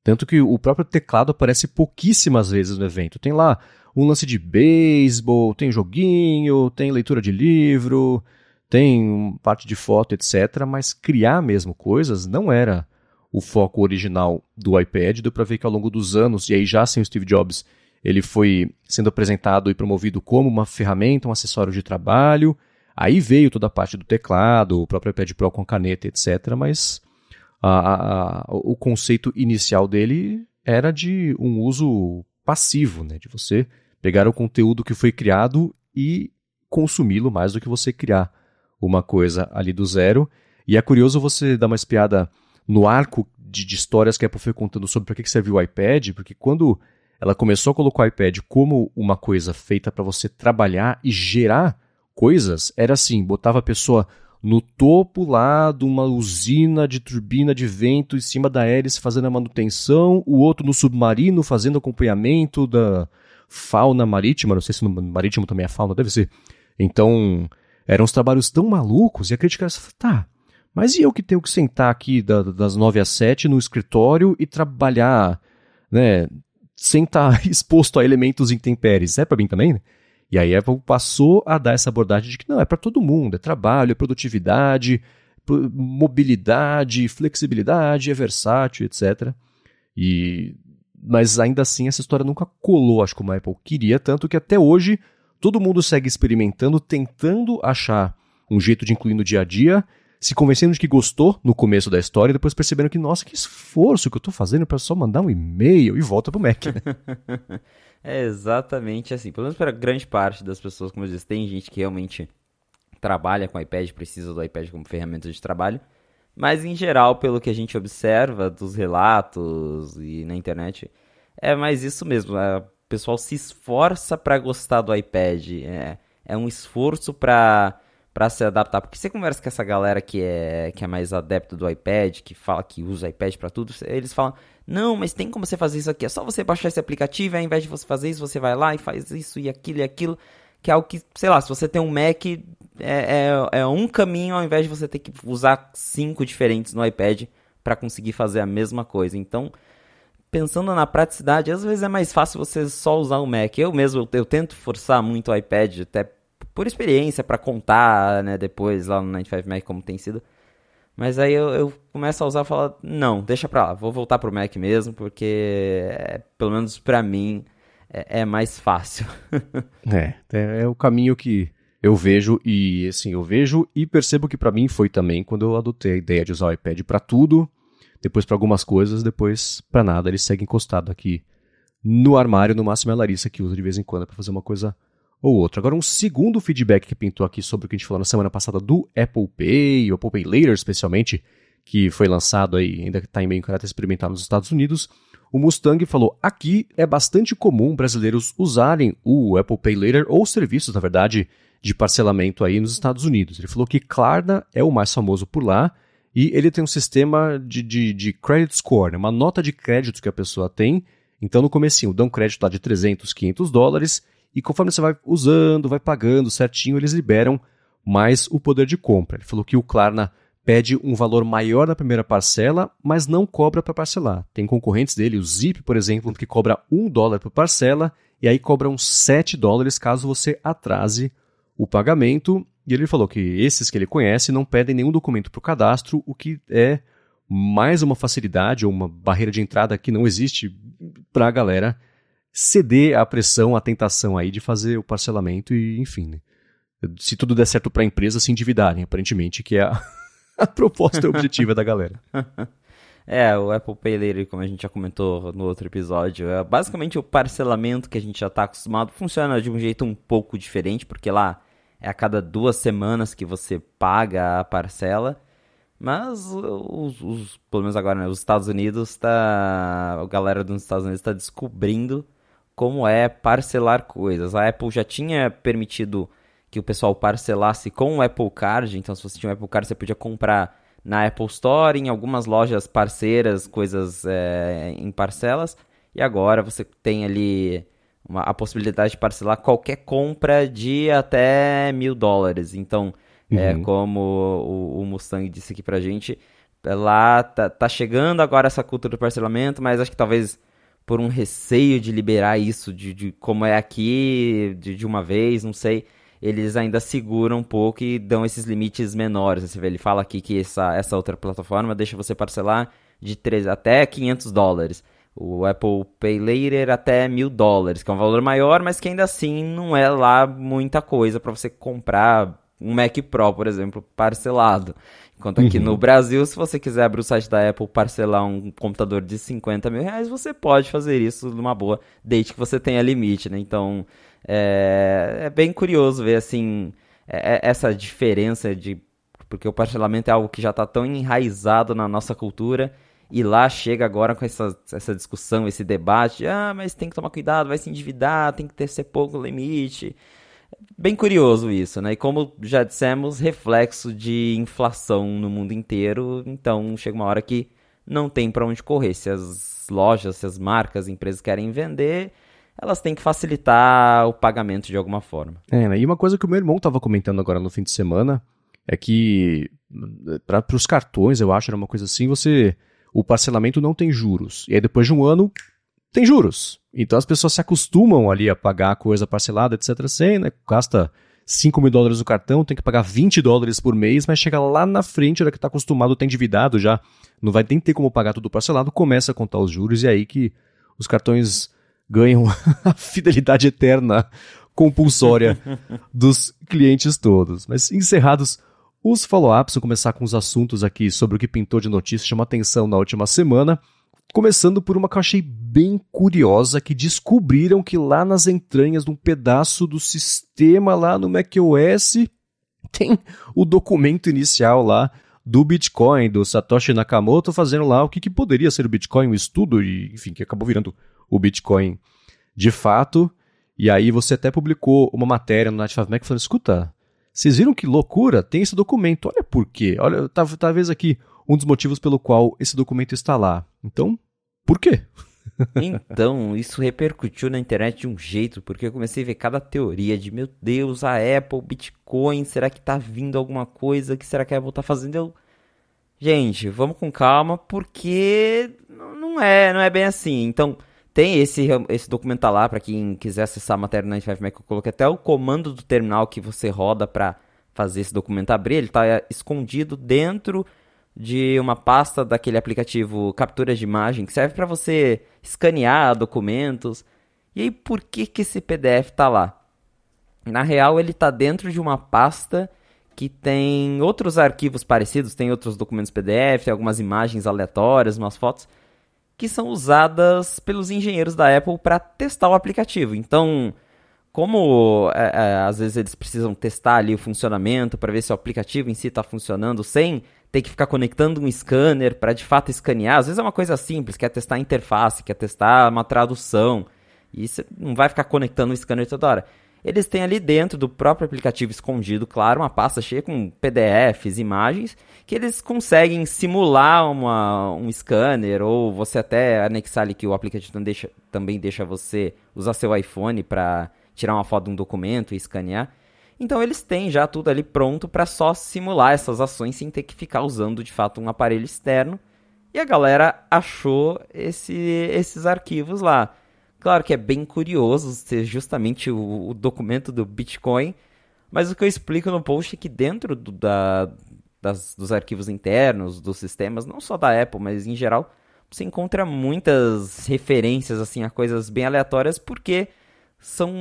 tanto que o próprio teclado aparece pouquíssimas vezes no evento. Tem lá um lance de beisebol, tem joguinho, tem leitura de livro, tem parte de foto, etc. Mas criar mesmo coisas não era o foco original do iPad. Deu para ver que ao longo dos anos, e aí já sem o Steve Jobs, ele foi sendo apresentado e promovido como uma ferramenta, um acessório de trabalho. Aí veio toda a parte do teclado, o próprio iPad Pro com caneta, etc. Mas a, a, o conceito inicial dele era de um uso passivo, né? de você pegar o conteúdo que foi criado e consumi-lo mais do que você criar uma coisa ali do zero. E é curioso você dar uma espiada no arco de, de histórias que a Apple foi contando sobre para que, que serviu o iPad, porque quando ela começou a colocar o iPad como uma coisa feita para você trabalhar e gerar coisas, era assim, botava a pessoa no topo lá de uma usina de turbina de vento em cima da hélice fazendo a manutenção, o outro no submarino fazendo acompanhamento da, fauna marítima, não sei se no marítimo também é fauna, deve ser. Então, eram uns trabalhos tão malucos e a crítica era, tá, mas e eu que tenho que sentar aqui da, das nove às sete no escritório e trabalhar, né, sem estar tá exposto a elementos intempéries? É para mim também, né? E aí a Apple passou a dar essa abordagem de que não, é para todo mundo, é trabalho, é produtividade, mobilidade, flexibilidade, é versátil, etc. E mas ainda assim essa história nunca colou, acho como a Apple queria, tanto que até hoje todo mundo segue experimentando, tentando achar um jeito de incluir no dia a dia, se convencendo de que gostou no começo da história e depois percebendo que, nossa, que esforço que eu estou fazendo para só mandar um e-mail e volta pro Mac. Né? é exatamente assim. Pelo menos para grande parte das pessoas, como eu disse, tem gente que realmente trabalha com iPad, precisa do iPad como ferramenta de trabalho. Mas em geral, pelo que a gente observa dos relatos e na internet, é mais isso mesmo. O pessoal se esforça para gostar do iPad. É, é um esforço para para se adaptar. Porque você conversa com essa galera que é, que é mais adepto do iPad, que fala que usa iPad para tudo, eles falam: "Não, mas tem como você fazer isso aqui. É só você baixar esse aplicativo, ao invés de você fazer isso, você vai lá e faz isso e aquilo e aquilo" que é algo que, sei lá, se você tem um Mac, é, é, é um caminho ao invés de você ter que usar cinco diferentes no iPad para conseguir fazer a mesma coisa. Então, pensando na praticidade, às vezes é mais fácil você só usar o Mac. Eu mesmo, eu, eu tento forçar muito o iPad, até por experiência, para contar, né, depois lá no 95 Mac como tem sido. Mas aí eu, eu, começo a usar e falo, não, deixa pra lá, vou voltar pro Mac mesmo, porque é, pelo menos pra mim é, é mais fácil. é, é, é o caminho que eu vejo e assim, eu vejo e percebo que para mim foi também quando eu adotei a ideia de usar o iPad para tudo, depois para algumas coisas, depois para nada, ele segue encostado aqui no armário, no máximo é a Larissa que usa de vez em quando para fazer uma coisa ou outra. Agora um segundo feedback que pintou aqui sobre o que a gente falou na semana passada do Apple Pay, o Apple Pay Later especialmente, que foi lançado aí, ainda está em meio caráter experimental nos Estados Unidos, o Mustang falou: aqui é bastante comum brasileiros usarem o Apple Pay Later ou serviços, na verdade, de parcelamento aí nos Estados Unidos. Ele falou que Klarna é o mais famoso por lá e ele tem um sistema de, de, de credit score, né? uma nota de crédito que a pessoa tem. Então, no comecinho, dão crédito lá de 300, 500 dólares e conforme você vai usando, vai pagando certinho, eles liberam mais o poder de compra. Ele falou que o Klarna pede um valor maior na primeira parcela, mas não cobra para parcelar. Tem concorrentes dele, o Zip, por exemplo, que cobra um dólar por parcela e aí cobram 7 dólares caso você atrase o pagamento. E ele falou que esses que ele conhece não pedem nenhum documento para o cadastro, o que é mais uma facilidade ou uma barreira de entrada que não existe para a galera ceder à pressão, à tentação aí de fazer o parcelamento e, enfim, né? se tudo der certo para a empresa, se endividarem, aparentemente, que é a a proposta objetiva da galera. É, o Apple Pay Later, como a gente já comentou no outro episódio, é basicamente o parcelamento que a gente já está acostumado. Funciona de um jeito um pouco diferente, porque lá é a cada duas semanas que você paga a parcela. Mas os, os pelo menos agora, né, os Estados Unidos tá. A galera dos Estados Unidos está descobrindo como é parcelar coisas. A Apple já tinha permitido que o pessoal parcelasse com o Apple Card. Então, se você tinha um Apple Card, você podia comprar na Apple Store, em algumas lojas parceiras, coisas é, em parcelas. E agora você tem ali uma, a possibilidade de parcelar qualquer compra de até mil dólares. Então, é, uhum. é, como o, o, Mustang disse aqui pra gente, lá tá, tá chegando agora essa cultura do parcelamento, mas acho que talvez por um receio de liberar isso de, de como é aqui de, de uma vez, não sei eles ainda seguram um pouco e dão esses limites menores. Você vê, ele fala aqui que essa, essa outra plataforma deixa você parcelar de 3, até 500 dólares. O Apple Pay Later até mil dólares, que é um valor maior, mas que ainda assim não é lá muita coisa para você comprar um Mac Pro, por exemplo, parcelado. Enquanto aqui uhum. no Brasil, se você quiser abrir o site da Apple parcelar um computador de 50 mil reais, você pode fazer isso numa boa, desde que você tenha limite, né? Então, é, é bem curioso ver assim é, é, essa diferença de porque o parcelamento é algo que já está tão enraizado na nossa cultura e lá chega agora com essa, essa discussão, esse debate, de, ah, mas tem que tomar cuidado, vai se endividar, tem que ter ser pouco limite. Bem curioso isso, né? E como já dissemos, reflexo de inflação no mundo inteiro, então chega uma hora que não tem para onde correr. Se as lojas, se as marcas, as empresas querem vender, elas têm que facilitar o pagamento de alguma forma. É, né? e uma coisa que o meu irmão estava comentando agora no fim de semana é que para os cartões, eu acho, era uma coisa assim, você o parcelamento não tem juros. E aí depois de um ano tem juros. Então as pessoas se acostumam ali a pagar a coisa parcelada, etc. Sem, né? Gasta 5 mil dólares no cartão, tem que pagar 20 dólares por mês, mas chega lá na frente, hora que está acostumado, tem endividado já, não vai nem ter como pagar tudo parcelado, começa a contar os juros e é aí que os cartões ganham a fidelidade eterna compulsória dos clientes todos. Mas encerrados os follow-ups, vou começar com os assuntos aqui sobre o que pintou de notícia, chama atenção na última semana. Começando por uma que eu achei bem curiosa, que descobriram que lá nas entranhas de um pedaço do sistema lá no macOS tem o documento inicial lá do Bitcoin, do Satoshi Nakamoto, fazendo lá o que, que poderia ser o Bitcoin, um estudo, e, enfim, que acabou virando o Bitcoin de fato. E aí você até publicou uma matéria no Night 5 Mac falando, escuta, vocês viram que loucura? Tem esse documento. Olha por quê. Olha, talvez aqui um dos motivos pelo qual esse documento está lá. Então, por quê? então, isso repercutiu na internet de um jeito, porque eu comecei a ver cada teoria de, meu Deus, a Apple, Bitcoin, será que tá vindo alguma coisa? que será que a Apple tá fazendo? Eu... Gente, vamos com calma, porque não é, não é bem assim. Então, tem esse, esse documental lá, para quem quiser acessar a matéria na 95 Mac, eu coloquei até o comando do terminal que você roda para fazer esse documento abrir, ele está escondido dentro de uma pasta daquele aplicativo captura de imagem que serve para você escanear documentos. E aí, por que, que esse PDF está lá? Na real, ele está dentro de uma pasta que tem outros arquivos parecidos, tem outros documentos PDF, tem algumas imagens aleatórias, umas fotos, que são usadas pelos engenheiros da Apple para testar o aplicativo. Então, como é, é, às vezes eles precisam testar ali o funcionamento para ver se o aplicativo em si está funcionando sem ter que ficar conectando um scanner para de fato escanear. Às vezes é uma coisa simples, quer testar a interface, quer testar uma tradução. E você não vai ficar conectando o scanner toda hora. Eles têm ali dentro do próprio aplicativo escondido, claro, uma pasta cheia com PDFs, imagens, que eles conseguem simular uma, um scanner, ou você até anexar ali que o aplicativo deixa, também deixa você usar seu iPhone para tirar uma foto de um documento e escanear. Então eles têm já tudo ali pronto para só simular essas ações sem ter que ficar usando de fato um aparelho externo. E a galera achou esse, esses arquivos lá. Claro que é bem curioso ser justamente o, o documento do Bitcoin, mas o que eu explico no post é que dentro do, da, das, dos arquivos internos, dos sistemas, não só da Apple, mas em geral, você encontra muitas referências assim a coisas bem aleatórias, porque são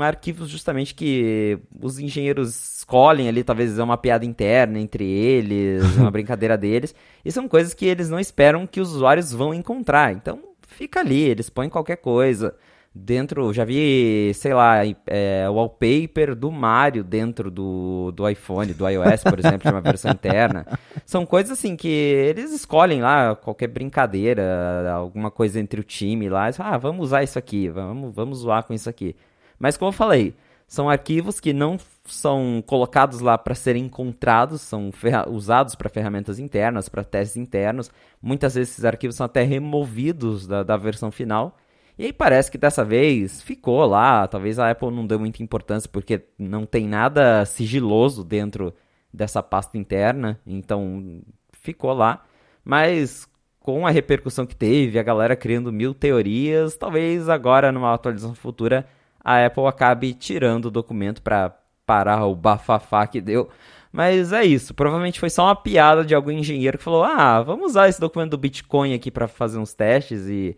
arquivos justamente que os engenheiros escolhem ali, talvez é uma piada interna entre eles, uma brincadeira deles, e são coisas que eles não esperam que os usuários vão encontrar. Então, fica ali, eles põem qualquer coisa dentro, já vi, sei lá, é, wallpaper do Mario dentro do, do iPhone, do iOS, por exemplo, de uma versão interna. São coisas assim que eles escolhem lá, qualquer brincadeira, alguma coisa entre o time lá, ah, vamos usar isso aqui, vamos, vamos zoar com isso aqui. Mas como eu falei, são arquivos que não são colocados lá para serem encontrados, são usados para ferramentas internas, para testes internos. Muitas vezes esses arquivos são até removidos da, da versão final e aí parece que dessa vez ficou lá. Talvez a Apple não deu muita importância porque não tem nada sigiloso dentro dessa pasta interna. Então ficou lá. Mas com a repercussão que teve, a galera criando mil teorias, talvez agora numa atualização futura a Apple acabe tirando o documento para parar o bafafá que deu. Mas é isso, provavelmente foi só uma piada de algum engenheiro que falou: "Ah, vamos usar esse documento do Bitcoin aqui para fazer uns testes e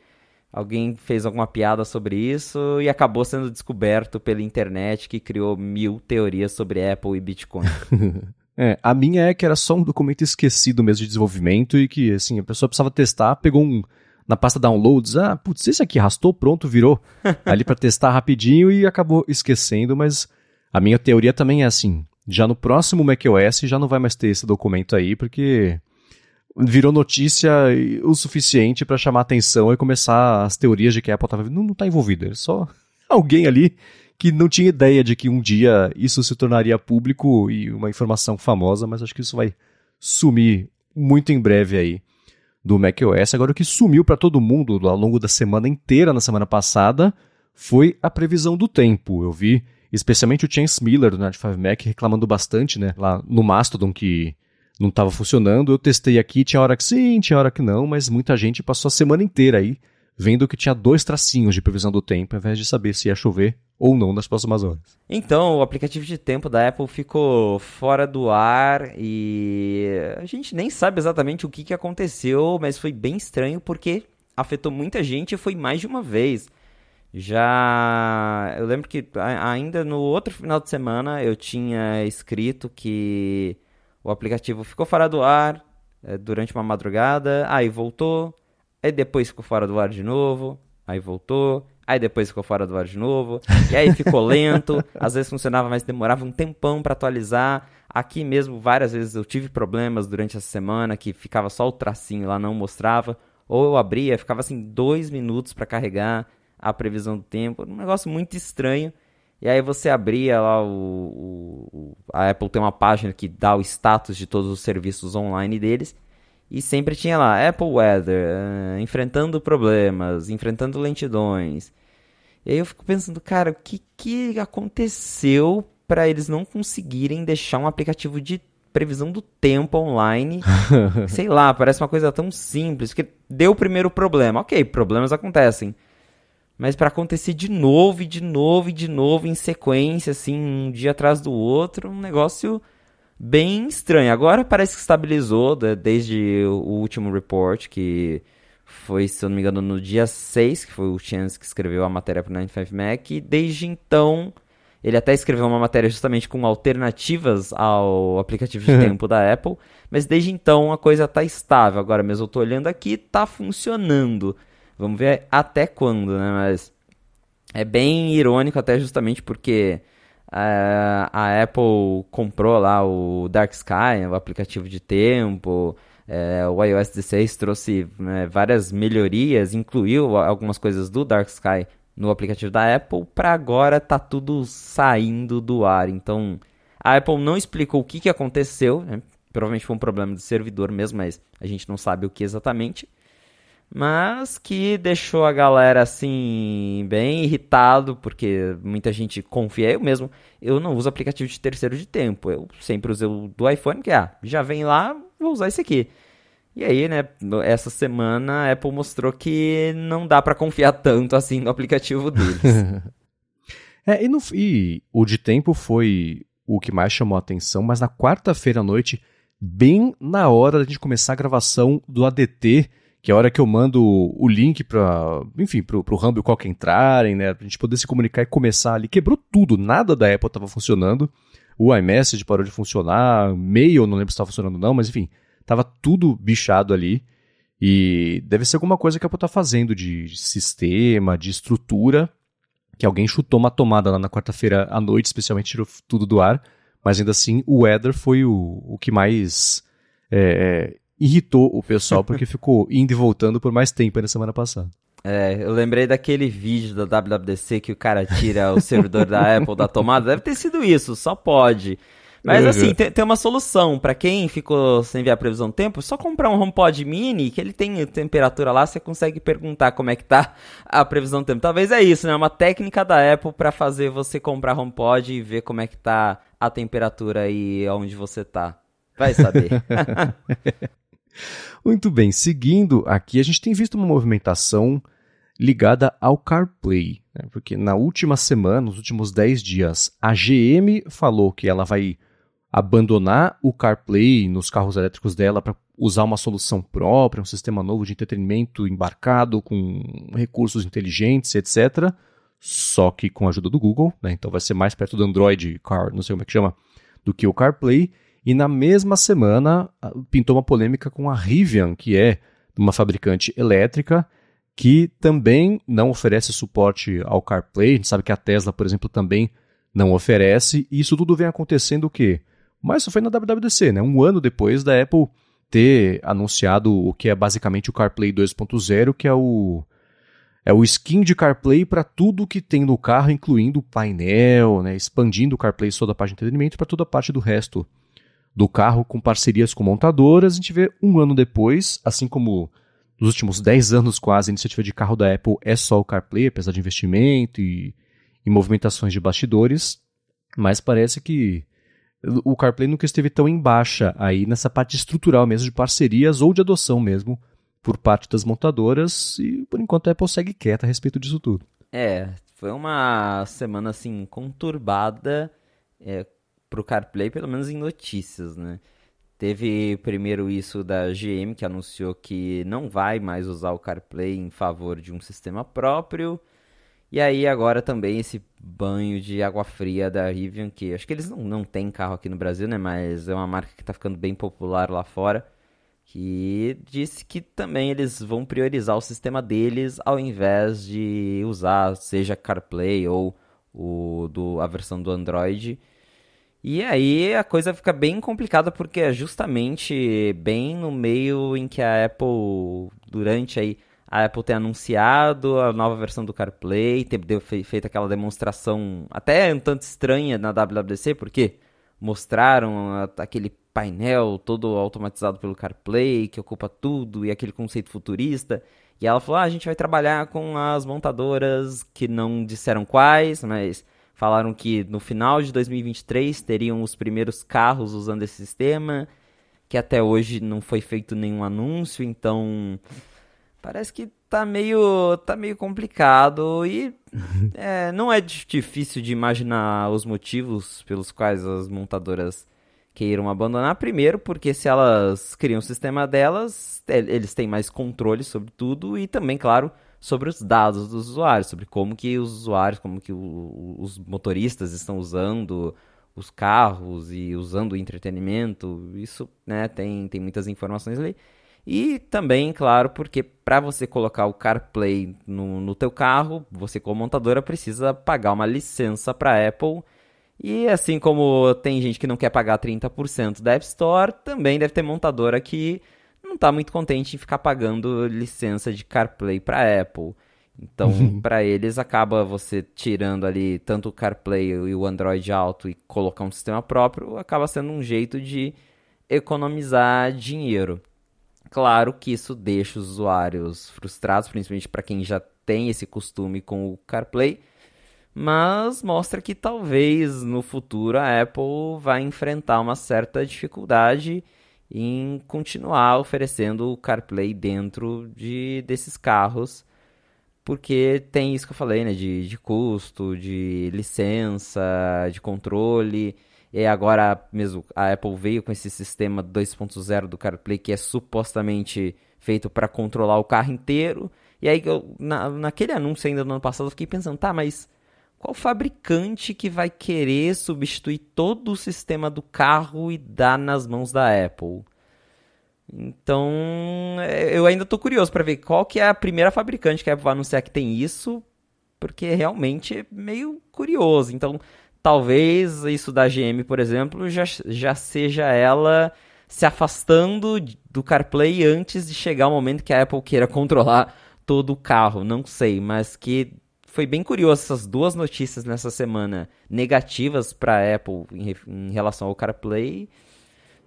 alguém fez alguma piada sobre isso e acabou sendo descoberto pela internet que criou mil teorias sobre Apple e Bitcoin. é, a minha é que era só um documento esquecido mesmo de desenvolvimento e que, assim, a pessoa precisava testar, pegou um na pasta downloads, ah, putz, esse aqui arrastou, pronto, virou ali para testar rapidinho e acabou esquecendo, mas a minha teoria também é assim, já no próximo macOS já não vai mais ter esse documento aí, porque virou notícia o suficiente para chamar atenção e começar as teorias de que a Apple tava, não, não tá envolvida. É só alguém ali que não tinha ideia de que um dia isso se tornaria público e uma informação famosa, mas acho que isso vai sumir muito em breve aí do macOS. Agora, o que sumiu para todo mundo ao longo da semana inteira, na semana passada, foi a previsão do tempo. Eu vi especialmente o Chance Miller do Night 5 Mac reclamando bastante, né, lá no Mastodon que não estava funcionando. Eu testei aqui, tinha hora que sim, tinha hora que não, mas muita gente passou a semana inteira aí vendo que tinha dois tracinhos de previsão do tempo, ao invés de saber se ia chover ou não nas próximas horas. Então, o aplicativo de tempo da Apple ficou fora do ar e a gente nem sabe exatamente o que, que aconteceu, mas foi bem estranho porque afetou muita gente e foi mais de uma vez. Já eu lembro que ainda no outro final de semana eu tinha escrito que o aplicativo ficou fora do ar é, durante uma madrugada, aí voltou, aí depois ficou fora do ar de novo, aí voltou, aí depois ficou fora do ar de novo, e aí ficou lento, às vezes funcionava, mas demorava um tempão para atualizar. Aqui mesmo, várias vezes eu tive problemas durante essa semana que ficava só o tracinho lá, não mostrava, ou eu abria, ficava assim dois minutos para carregar a previsão do tempo, um negócio muito estranho. E aí você abria lá o, o, a Apple tem uma página que dá o status de todos os serviços online deles e sempre tinha lá Apple Weather, uh, enfrentando problemas, enfrentando lentidões. E aí eu fico pensando, cara, o que, que aconteceu para eles não conseguirem deixar um aplicativo de previsão do tempo online? Sei lá, parece uma coisa tão simples que deu o primeiro problema. Ok, problemas acontecem. Mas para acontecer de novo e de novo e de novo em sequência, assim, um dia atrás do outro, um negócio bem estranho. Agora parece que estabilizou né, desde o último report, que foi, se eu não me engano, no dia 6, que foi o Chance que escreveu a matéria para o 95 Mac, e desde então ele até escreveu uma matéria justamente com alternativas ao aplicativo de tempo da Apple, mas desde então a coisa está estável. Agora mesmo eu estou olhando aqui, está funcionando. Vamos ver até quando, né? Mas é bem irônico até justamente porque a, a Apple comprou lá o Dark Sky, o aplicativo de tempo. É, o iOS 16 trouxe né, várias melhorias, incluiu algumas coisas do Dark Sky no aplicativo da Apple. Para agora tá tudo saindo do ar. Então a Apple não explicou o que, que aconteceu. Né? Provavelmente foi um problema do servidor mesmo, mas a gente não sabe o que exatamente mas que deixou a galera assim bem irritado, porque muita gente confia. Eu mesmo, eu não uso aplicativo de terceiro de tempo. Eu sempre usei o do iPhone, que ah, já vem lá, vou usar esse aqui. E aí, né, essa semana a Apple mostrou que não dá para confiar tanto assim no aplicativo deles. é, e, no, e o de tempo foi o que mais chamou a atenção, mas na quarta-feira à noite, bem na hora da gente começar a gravação do ADT, que é a hora que eu mando o link para, enfim, pro, pro Rumble qualquer entrarem, né, pra gente poder se comunicar e começar ali. Quebrou tudo, nada da Apple estava funcionando. O iMessage parou de funcionar, Mail não lembro se estava funcionando não, mas enfim, tava tudo bichado ali. E deve ser alguma coisa que a Apple tá fazendo de sistema, de estrutura, que alguém chutou uma tomada lá na quarta-feira à noite, especialmente tirou tudo do ar. Mas ainda assim, o Weather foi o, o que mais é, irritou o pessoal porque ficou indo e voltando por mais tempo na semana passada. É, eu lembrei daquele vídeo da WWDC que o cara tira o servidor da Apple da tomada. Deve ter sido isso, só pode. Mas uhum. assim, tem, tem uma solução. para quem ficou sem ver a previsão do tempo, é só comprar um HomePod mini, que ele tem temperatura lá, você consegue perguntar como é que tá a previsão do tempo. Talvez é isso, né? Uma técnica da Apple para fazer você comprar HomePod e ver como é que tá a temperatura aí onde você tá. Vai saber. Muito bem, seguindo aqui, a gente tem visto uma movimentação ligada ao CarPlay, né? porque na última semana, nos últimos 10 dias, a GM falou que ela vai abandonar o CarPlay nos carros elétricos dela para usar uma solução própria, um sistema novo de entretenimento embarcado com recursos inteligentes, etc. Só que com a ajuda do Google, né? então vai ser mais perto do Android Car, não sei como é que chama, do que o CarPlay. E na mesma semana pintou uma polêmica com a Rivian, que é uma fabricante elétrica que também não oferece suporte ao CarPlay. A gente sabe que a Tesla, por exemplo, também não oferece. E isso tudo vem acontecendo o quê? Mas isso foi na WWDC, né? Um ano depois da Apple ter anunciado o que é basicamente o CarPlay 2.0, que é o é o skin de CarPlay para tudo que tem no carro, incluindo o painel, né? expandindo o CarPlay toda a parte de entretenimento para toda a parte do resto do carro com parcerias com montadoras. A gente vê um ano depois, assim como nos últimos 10 anos quase, a iniciativa de carro da Apple é só o CarPlay, apesar de investimento e, e movimentações de bastidores, mas parece que o CarPlay nunca esteve tão em baixa aí nessa parte estrutural mesmo de parcerias ou de adoção mesmo por parte das montadoras e por enquanto a Apple segue quieta a respeito disso tudo. É, foi uma semana assim conturbada é, pro CarPlay, pelo menos em notícias, né? Teve primeiro isso da GM que anunciou que não vai mais usar o CarPlay em favor de um sistema próprio. E aí agora também esse banho de água fria da Rivian, que acho que eles não, não têm carro aqui no Brasil, né? Mas é uma marca que está ficando bem popular lá fora. Que disse que também eles vão priorizar o sistema deles ao invés de usar seja CarPlay ou o do, a versão do Android. E aí a coisa fica bem complicada porque é justamente bem no meio em que a Apple, durante aí a Apple ter anunciado a nova versão do CarPlay, ter feito aquela demonstração até um tanto estranha na WWDC, porque mostraram aquele painel todo automatizado pelo CarPlay, que ocupa tudo, e aquele conceito futurista. E ela falou: ah, a gente vai trabalhar com as montadoras que não disseram quais, mas falaram que no final de 2023 teriam os primeiros carros usando esse sistema, que até hoje não foi feito nenhum anúncio, então parece que tá meio, tá meio complicado e é, não é difícil de imaginar os motivos pelos quais as montadoras queiram abandonar. Primeiro, porque se elas criam o sistema delas, eles têm mais controle sobre tudo e também, claro, sobre os dados dos usuários, sobre como que os usuários, como que o, os motoristas estão usando os carros e usando o entretenimento. Isso, né, tem, tem muitas informações ali. E também, claro, porque para você colocar o CarPlay no, no teu carro, você como montadora precisa pagar uma licença para Apple. E assim como tem gente que não quer pagar 30% da App Store, também deve ter montadora que não está muito contente em ficar pagando licença de CarPlay para Apple. Então, uhum. para eles, acaba você tirando ali tanto o CarPlay e o Android Auto e colocar um sistema próprio, acaba sendo um jeito de economizar dinheiro. Claro que isso deixa os usuários frustrados, principalmente para quem já tem esse costume com o CarPlay, mas mostra que talvez no futuro a Apple vai enfrentar uma certa dificuldade em continuar oferecendo o CarPlay dentro de, desses carros, porque tem isso que eu falei, né, de, de custo, de licença, de controle. E agora mesmo a Apple veio com esse sistema 2.0 do CarPlay que é supostamente feito para controlar o carro inteiro. E aí, eu, na, naquele anúncio ainda no ano passado, eu fiquei pensando, tá, mas qual fabricante que vai querer substituir todo o sistema do carro e dar nas mãos da Apple? Então, é, eu ainda estou curioso para ver qual que é a primeira fabricante que a Apple vai anunciar que tem isso, porque realmente é meio curioso. Então, talvez isso da GM, por exemplo, já, já seja ela se afastando do CarPlay antes de chegar o momento que a Apple queira controlar todo o carro. Não sei, mas que foi bem curioso essas duas notícias nessa semana negativas para Apple em, em, relação ao CarPlay.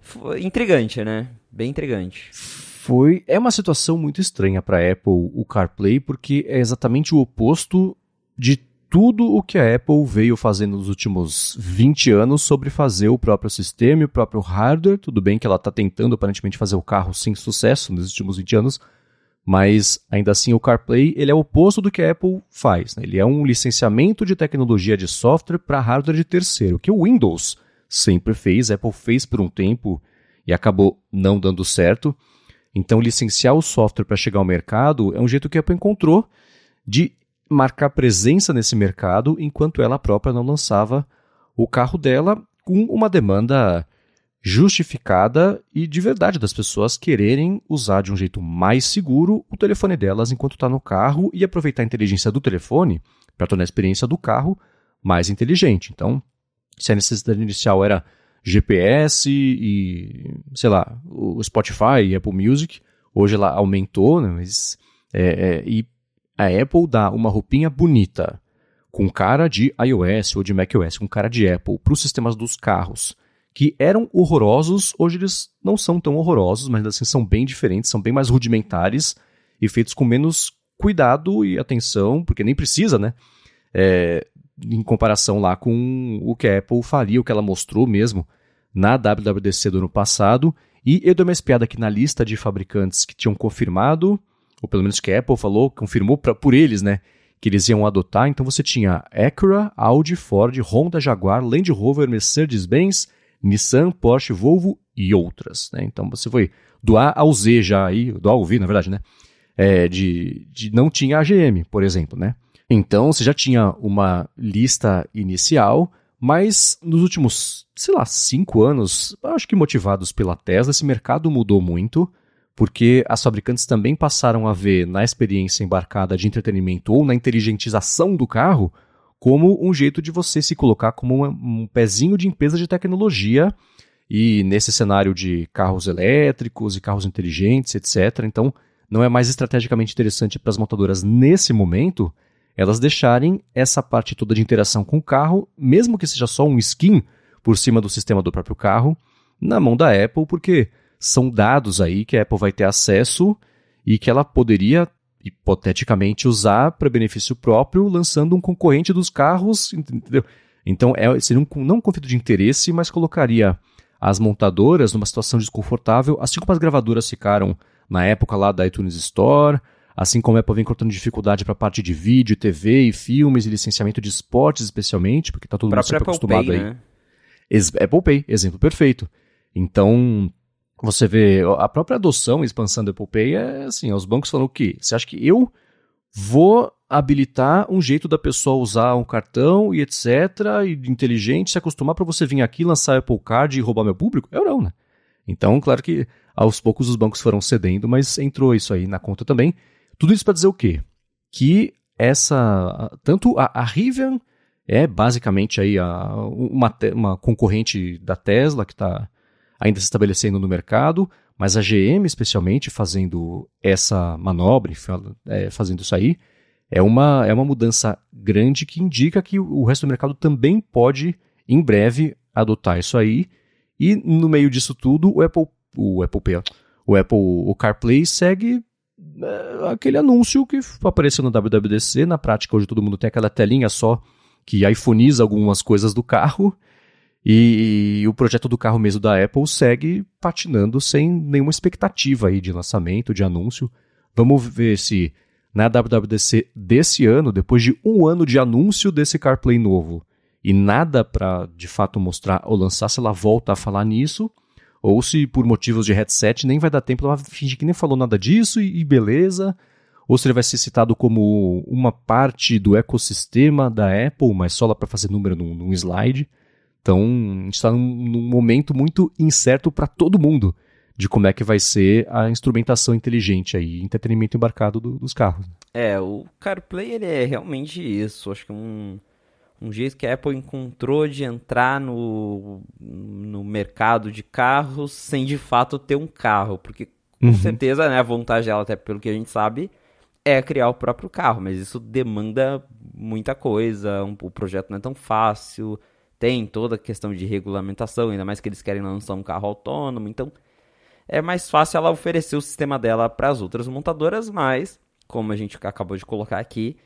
Foi intrigante, né? Bem intrigante. Foi, é uma situação muito estranha para Apple o CarPlay, porque é exatamente o oposto de tudo o que a Apple veio fazendo nos últimos 20 anos sobre fazer o próprio sistema e o próprio hardware. Tudo bem que ela está tentando aparentemente fazer o carro sem sucesso nos últimos 20 anos, mas ainda assim o CarPlay ele é o oposto do que a Apple faz. Né? Ele é um licenciamento de tecnologia de software para hardware de terceiro, que o Windows sempre fez, a Apple fez por um tempo e acabou não dando certo. Então licenciar o software para chegar ao mercado é um jeito que a Apple encontrou de marcar presença nesse mercado enquanto ela própria não lançava o carro dela com uma demanda justificada e de verdade das pessoas quererem usar de um jeito mais seguro o telefone delas enquanto está no carro e aproveitar a inteligência do telefone para tornar a experiência do carro mais inteligente. Então, se a necessidade inicial era GPS e, sei lá, o Spotify e Apple Music, hoje ela aumentou, né, mas é, é, e a Apple dá uma roupinha bonita com cara de iOS ou de macOS, com cara de Apple para os sistemas dos carros que eram horrorosos, hoje eles não são tão horrorosos, mas assim são bem diferentes, são bem mais rudimentares e feitos com menos cuidado e atenção, porque nem precisa, né? É, em comparação lá com o que a Apple faria, o que ela mostrou mesmo na WWDC do ano passado. E eu dei uma espiada aqui na lista de fabricantes que tinham confirmado, ou pelo menos que a Apple falou, confirmou pra, por eles, né? Que eles iam adotar. Então você tinha Acura, Audi, Ford, Honda, Jaguar, Land Rover, Mercedes-Benz, Nissan, Porsche, Volvo e outras. Né? Então você foi do A ao Z já aí, do A ao V, na verdade, né? É, de, de não tinha a GM, por exemplo, né? Então você já tinha uma lista inicial, mas nos últimos, sei lá, cinco anos, acho que motivados pela Tesla, esse mercado mudou muito, porque as fabricantes também passaram a ver na experiência embarcada de entretenimento ou na inteligentização do carro como um jeito de você se colocar como um pezinho de empresa de tecnologia e nesse cenário de carros elétricos e carros inteligentes, etc. Então, não é mais estrategicamente interessante para as montadoras nesse momento elas deixarem essa parte toda de interação com o carro, mesmo que seja só um skin por cima do sistema do próprio carro, na mão da Apple, porque são dados aí que a Apple vai ter acesso e que ela poderia hipoteticamente usar para benefício próprio, lançando um concorrente dos carros, entendeu? Então é, seria um, não um conflito de interesse, mas colocaria as montadoras numa situação desconfortável, assim como as gravadoras ficaram na época lá da iTunes Store, assim como a Apple vem encontrando dificuldade para a parte de vídeo, TV e filmes e licenciamento de esportes especialmente, porque está todo mundo sempre Apple acostumado Pay, aí. Né? Apple Pay, exemplo perfeito. Então, você vê a própria adoção e expansão do Apple Pay é assim, os bancos falam o quê? Você acha que eu vou habilitar um jeito da pessoa usar um cartão e etc, e inteligente, se acostumar para você vir aqui, lançar Apple Card e roubar meu público? Eu não, né? Então, claro que aos poucos os bancos foram cedendo, mas entrou isso aí na conta também. Tudo isso para dizer o quê? Que essa, tanto a, a Rivian é basicamente aí a, uma, uma concorrente da Tesla que está ainda se estabelecendo no mercado, mas a GM, especialmente, fazendo essa manobra, é, fazendo isso aí, é uma, é uma mudança grande que indica que o resto do mercado também pode, em breve, adotar isso aí. E no meio disso tudo, o Apple, o Apple Pay, o Apple o CarPlay segue é, aquele anúncio que apareceu no WWDC. Na prática, hoje todo mundo tem aquela telinha só que iPhoneiza algumas coisas do carro e, e, o projeto do carro mesmo da Apple segue patinando sem nenhuma expectativa aí de lançamento, de anúncio. Vamos ver se na WWDC desse ano, depois de um ano de anúncio desse CarPlay novo, e nada para de fato mostrar ou lançar, se ela volta a falar nisso, ou se por motivos de headset nem vai dar tempo, ela fingir que nem falou nada disso e, e beleza, ou se ele vai ser citado como uma parte do ecossistema da Apple, mas só lá para fazer número num, num slide. Então, a gente está num, num, momento muito incerto para todo mundo de como é que vai ser a instrumentação inteligente aí, entretenimento embarcado do, dos carros. É, o CarPlay ele é realmente isso. Acho que é um, um jeito que a Apple encontrou de entrar no, no mercado de carros sem de fato ter um carro, porque com uhum. certeza né, a vontade dela, até pelo que a gente sabe, é criar o próprio carro, mas isso demanda muita coisa, um, o projeto não é tão fácil tem toda a questão de regulamentação, ainda mais que eles querem lançar um carro autônomo, então é mais fácil ela oferecer o sistema dela para as outras montadoras, mas, como a gente acabou de colocar aqui,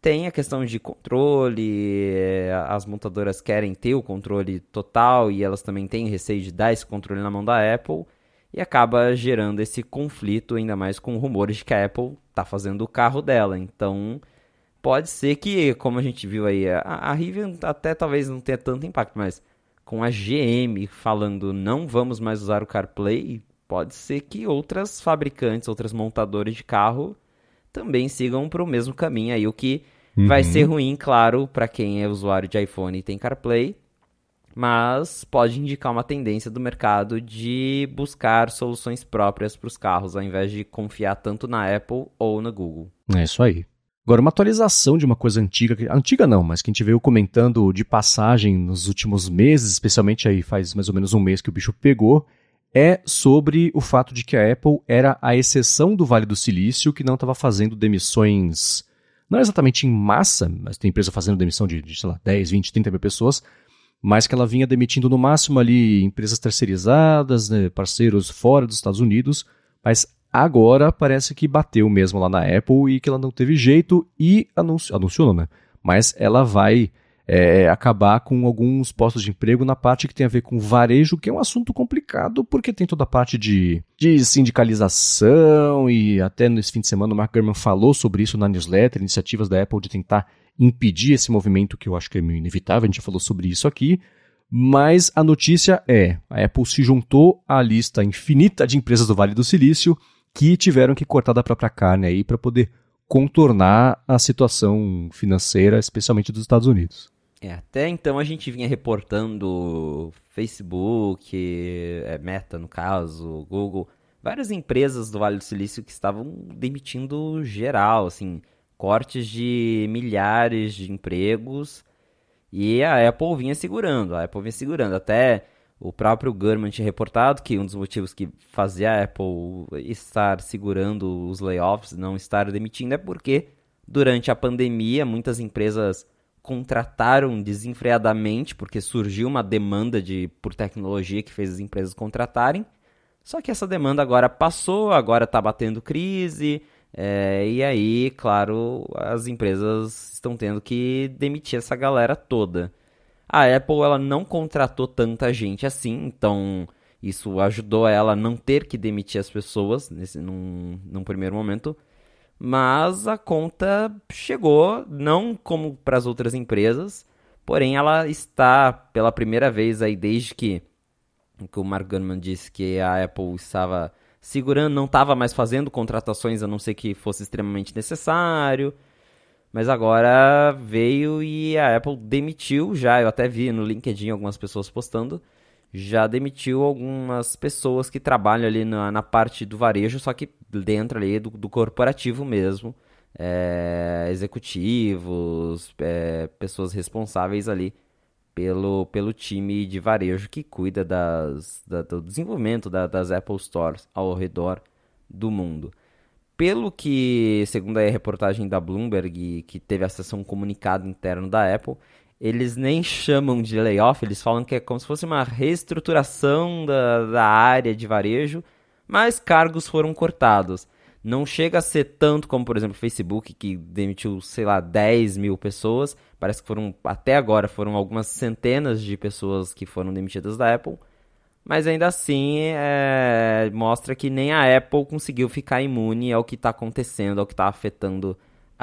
tem a questão de controle, eh, as montadoras querem ter o controle total e elas também têm receio de dar esse controle na mão da Apple e acaba gerando esse conflito, ainda mais com rumores de que a Apple está fazendo o carro dela. Então, pode ser que, como a gente viu aí, a, a Rivian até talvez não tenha tanto impacto, mas com a GM falando não vamos mais usar o CarPlay, pode ser que outras fabricantes, outras montadoras de carro também sigam para o mesmo caminho aí, o que uhum. vai ser ruim, claro, para quem é usuário de iPhone e tem CarPlay, mas pode indicar uma tendência do mercado de buscar soluções próprias para os carros, ao invés de confiar tanto na Apple ou na Google. É isso aí. Agora, uma atualização de uma coisa antiga, antiga não, mas que a gente veio comentando de passagem nos últimos meses, especialmente aí faz mais ou menos um mês que o bicho pegou, é sobre o fato de que a Apple era a exceção do Vale do Silício que não estava fazendo demissões, não exatamente em massa, mas tem empresa fazendo demissão de, de, sei lá, 10, 20, 30 mil pessoas, mas que ela vinha demitindo no máximo ali empresas terceirizadas, né, parceiros fora dos Estados Unidos, mas agora parece que bateu mesmo lá na Apple e que ela não teve jeito e anunci anunciou, né? Mas ela vai é, acabar com alguns postos de emprego na parte que tem a ver com varejo, que é um assunto complicado, porque tem toda a parte de, de sindicalização, e até nesse fim de semana o Mark Gurman falou sobre isso na newsletter, iniciativas da Apple de tentar impedir esse movimento, que eu acho que é meio inevitável, a gente já falou sobre isso aqui. Mas a notícia é: a Apple se juntou à lista infinita de empresas do Vale do Silício que tiveram que cortar da própria carne aí para poder contornar a situação financeira, especialmente dos Estados Unidos. É, até então a gente vinha reportando Facebook, é, Meta no caso, Google, várias empresas do Vale do Silício que estavam demitindo geral, assim, cortes de milhares de empregos e a Apple vinha segurando, a Apple vinha segurando. Até o próprio Gurman tinha reportado que um dos motivos que fazia a Apple estar segurando os layoffs, não estar demitindo, é porque durante a pandemia muitas empresas contrataram desenfreadamente, porque surgiu uma demanda de, por tecnologia que fez as empresas contratarem. Só que essa demanda agora passou, agora está batendo crise, é, e aí, claro, as empresas estão tendo que demitir essa galera toda. A Apple ela não contratou tanta gente assim, então isso ajudou ela a não ter que demitir as pessoas nesse, num, num primeiro momento. Mas a conta chegou, não como para as outras empresas, porém ela está pela primeira vez aí desde que, que o Mark Gurman disse que a Apple estava segurando, não estava mais fazendo contratações a não ser que fosse extremamente necessário. Mas agora veio e a Apple demitiu já, eu até vi no LinkedIn algumas pessoas postando, já demitiu algumas pessoas que trabalham ali na, na parte do varejo, só que dentro ali do, do corporativo mesmo, é, executivos, é, pessoas responsáveis ali pelo, pelo time de varejo que cuida das, da, do desenvolvimento da, das Apple Stores ao redor do mundo pelo que, segundo a reportagem da Bloomberg, que teve a um comunicado interno da Apple, eles nem chamam de layoff, eles falam que é como se fosse uma reestruturação da, da área de varejo, mas cargos foram cortados. Não chega a ser tanto como, por exemplo, o Facebook, que demitiu, sei lá, 10 mil pessoas. Parece que foram, até agora, foram algumas centenas de pessoas que foram demitidas da Apple. Mas ainda assim, é, mostra que nem a Apple conseguiu ficar imune ao que está acontecendo, ao que está afetando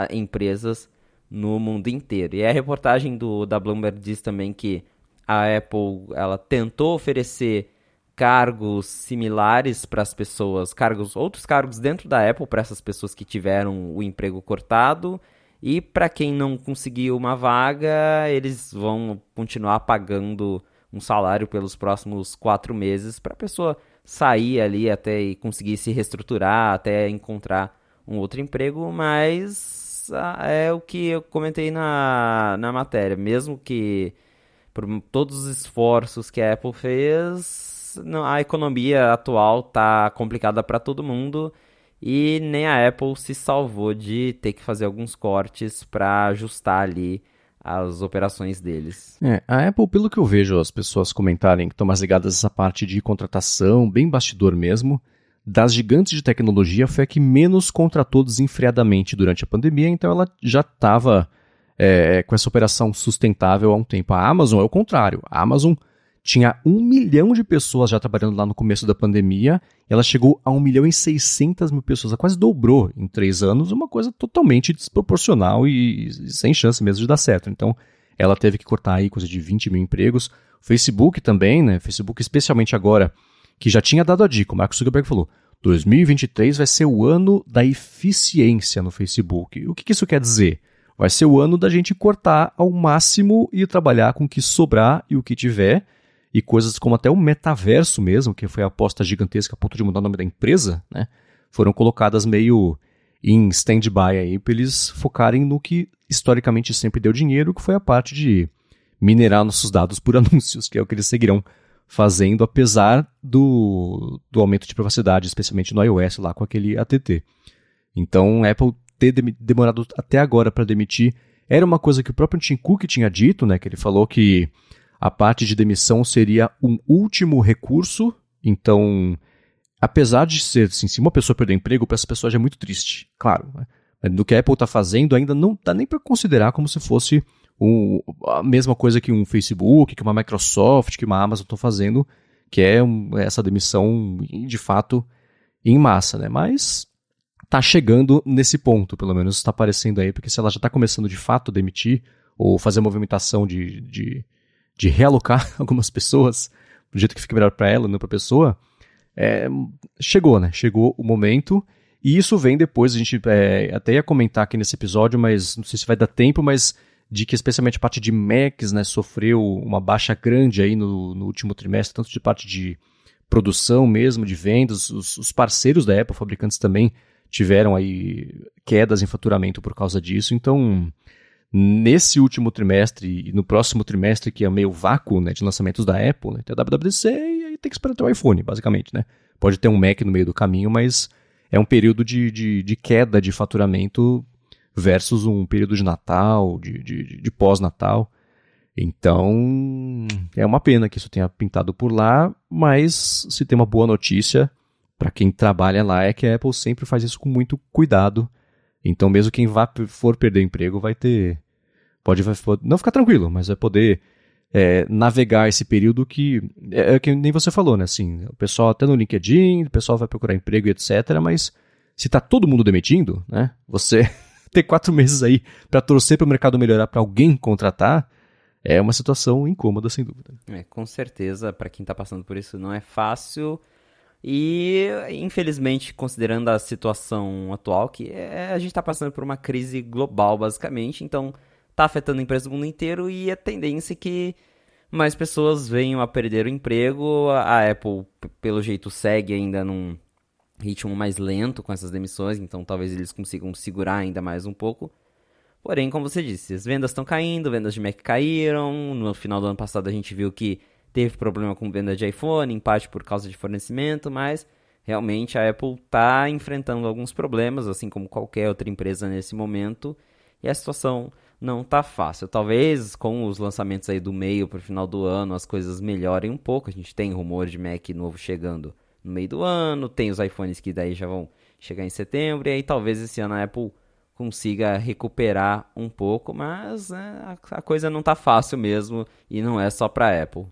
empresas no mundo inteiro. E a reportagem do, da Bloomberg diz também que a Apple ela tentou oferecer cargos similares para as pessoas, cargos, outros cargos dentro da Apple para essas pessoas que tiveram o emprego cortado. E para quem não conseguiu uma vaga, eles vão continuar pagando um salário pelos próximos quatro meses para a pessoa sair ali até e conseguir se reestruturar, até encontrar um outro emprego, mas ah, é o que eu comentei na, na matéria. Mesmo que por todos os esforços que a Apple fez, a economia atual tá complicada para todo mundo e nem a Apple se salvou de ter que fazer alguns cortes para ajustar ali as operações deles. É, a Apple, pelo que eu vejo as pessoas comentarem que estão mais ligadas a essa parte de contratação, bem bastidor mesmo, das gigantes de tecnologia foi a que menos contratou desenfreadamente durante a pandemia, então ela já estava é, com essa operação sustentável há um tempo. A Amazon é o contrário. A Amazon tinha um milhão de pessoas já trabalhando lá no começo da pandemia, ela chegou a um milhão e seiscentas mil pessoas, ela quase dobrou em três anos, uma coisa totalmente desproporcional e, sem chance mesmo de dar certo. Então, ela teve que cortar aí coisa de 20 mil empregos. Facebook também, né? Facebook especialmente agora, que já tinha dado a dica, o Mark Zuckerberg falou, 2023 vai ser o ano da eficiência no Facebook. O que isso quer dizer? Vai ser o ano da gente cortar ao máximo e trabalhar com o que sobrar e o que tiver, e coisas como até o metaverso mesmo, que foi a aposta gigantesca a ponto de mudar o nome da empresa, né? Foram colocadas meio em stand-by aí para eles focarem no que historicamente sempre deu dinheiro, que foi a parte de minerar nossos dados por anúncios, que é o que eles seguirão fazendo, apesar do, do aumento de privacidade, especialmente no iOS lá com aquele ATT. Então, Apple ter demorado até agora para demitir era uma coisa que o próprio Tim Cook tinha dito, né? Que ele falou que a parte de demissão seria um último recurso, então apesar de ser, assim, se uma pessoa perder emprego, para essa pessoa já é muito triste, claro. Né? Do que a Apple está fazendo, ainda não dá nem para considerar como se fosse um, a mesma coisa que um Facebook, que uma Microsoft, que uma Amazon estão fazendo, que é um, essa demissão de fato em massa, né? Mas tá chegando nesse ponto, pelo menos está aparecendo aí, porque se ela já está começando de fato a demitir ou fazer movimentação de, de, de realocar algumas pessoas, do jeito que fica melhor para ela, não para a pessoa, é, chegou, né? Chegou o momento. E isso vem depois, a gente é, até ia comentar aqui nesse episódio, mas não sei se vai dar tempo, mas de que especialmente a parte de Macs né, sofreu uma baixa grande aí no, no último trimestre, tanto de parte de produção mesmo, de vendas, os, os, parceiros da Apple, fabricantes também tiveram aí quedas em faturamento por causa disso. Então, nesse último trimestre e no próximo trimestre, que é meio vácuo né, de lançamentos da Apple, né, tem a WWDC e aí tem que esperar ter o iPhone, basicamente. Né? Pode ter um Mac no meio do caminho, mas é um período de, de, de queda de faturamento versus um período de Natal, de, de, de pós-Natal. Então, é uma pena que isso tenha pintado por lá, mas se tem uma boa notícia para quem trabalha lá é que a Apple sempre faz isso com muito cuidado. Então, mesmo quem vá, for perder emprego vai ter. Pode não ficar tranquilo, mas vai poder é, navegar esse período que. É, é que nem você falou, né? Assim, o pessoal até no LinkedIn, o pessoal vai procurar emprego e etc. Mas se está todo mundo demitindo, né? Você ter quatro meses aí para torcer para o mercado melhorar para alguém contratar, é uma situação incômoda, sem dúvida. É, com certeza, para quem está passando por isso, não é fácil. E, infelizmente, considerando a situação atual, que é, a gente está passando por uma crise global, basicamente, então está afetando a empresa do mundo inteiro e a tendência é que mais pessoas venham a perder o emprego. A Apple, pelo jeito, segue ainda num ritmo mais lento com essas demissões, então talvez eles consigam segurar ainda mais um pouco. Porém, como você disse, as vendas estão caindo, vendas de Mac caíram. No final do ano passado a gente viu que teve problema com venda de iPhone, em parte por causa de fornecimento, mas realmente a Apple está enfrentando alguns problemas, assim como qualquer outra empresa nesse momento, e a situação não está fácil. Talvez com os lançamentos aí do meio para o final do ano as coisas melhorem um pouco. A gente tem rumor de Mac novo chegando no meio do ano, tem os iPhones que daí já vão chegar em setembro, e aí talvez esse ano a Apple consiga recuperar um pouco, mas né, a coisa não está fácil mesmo e não é só para Apple.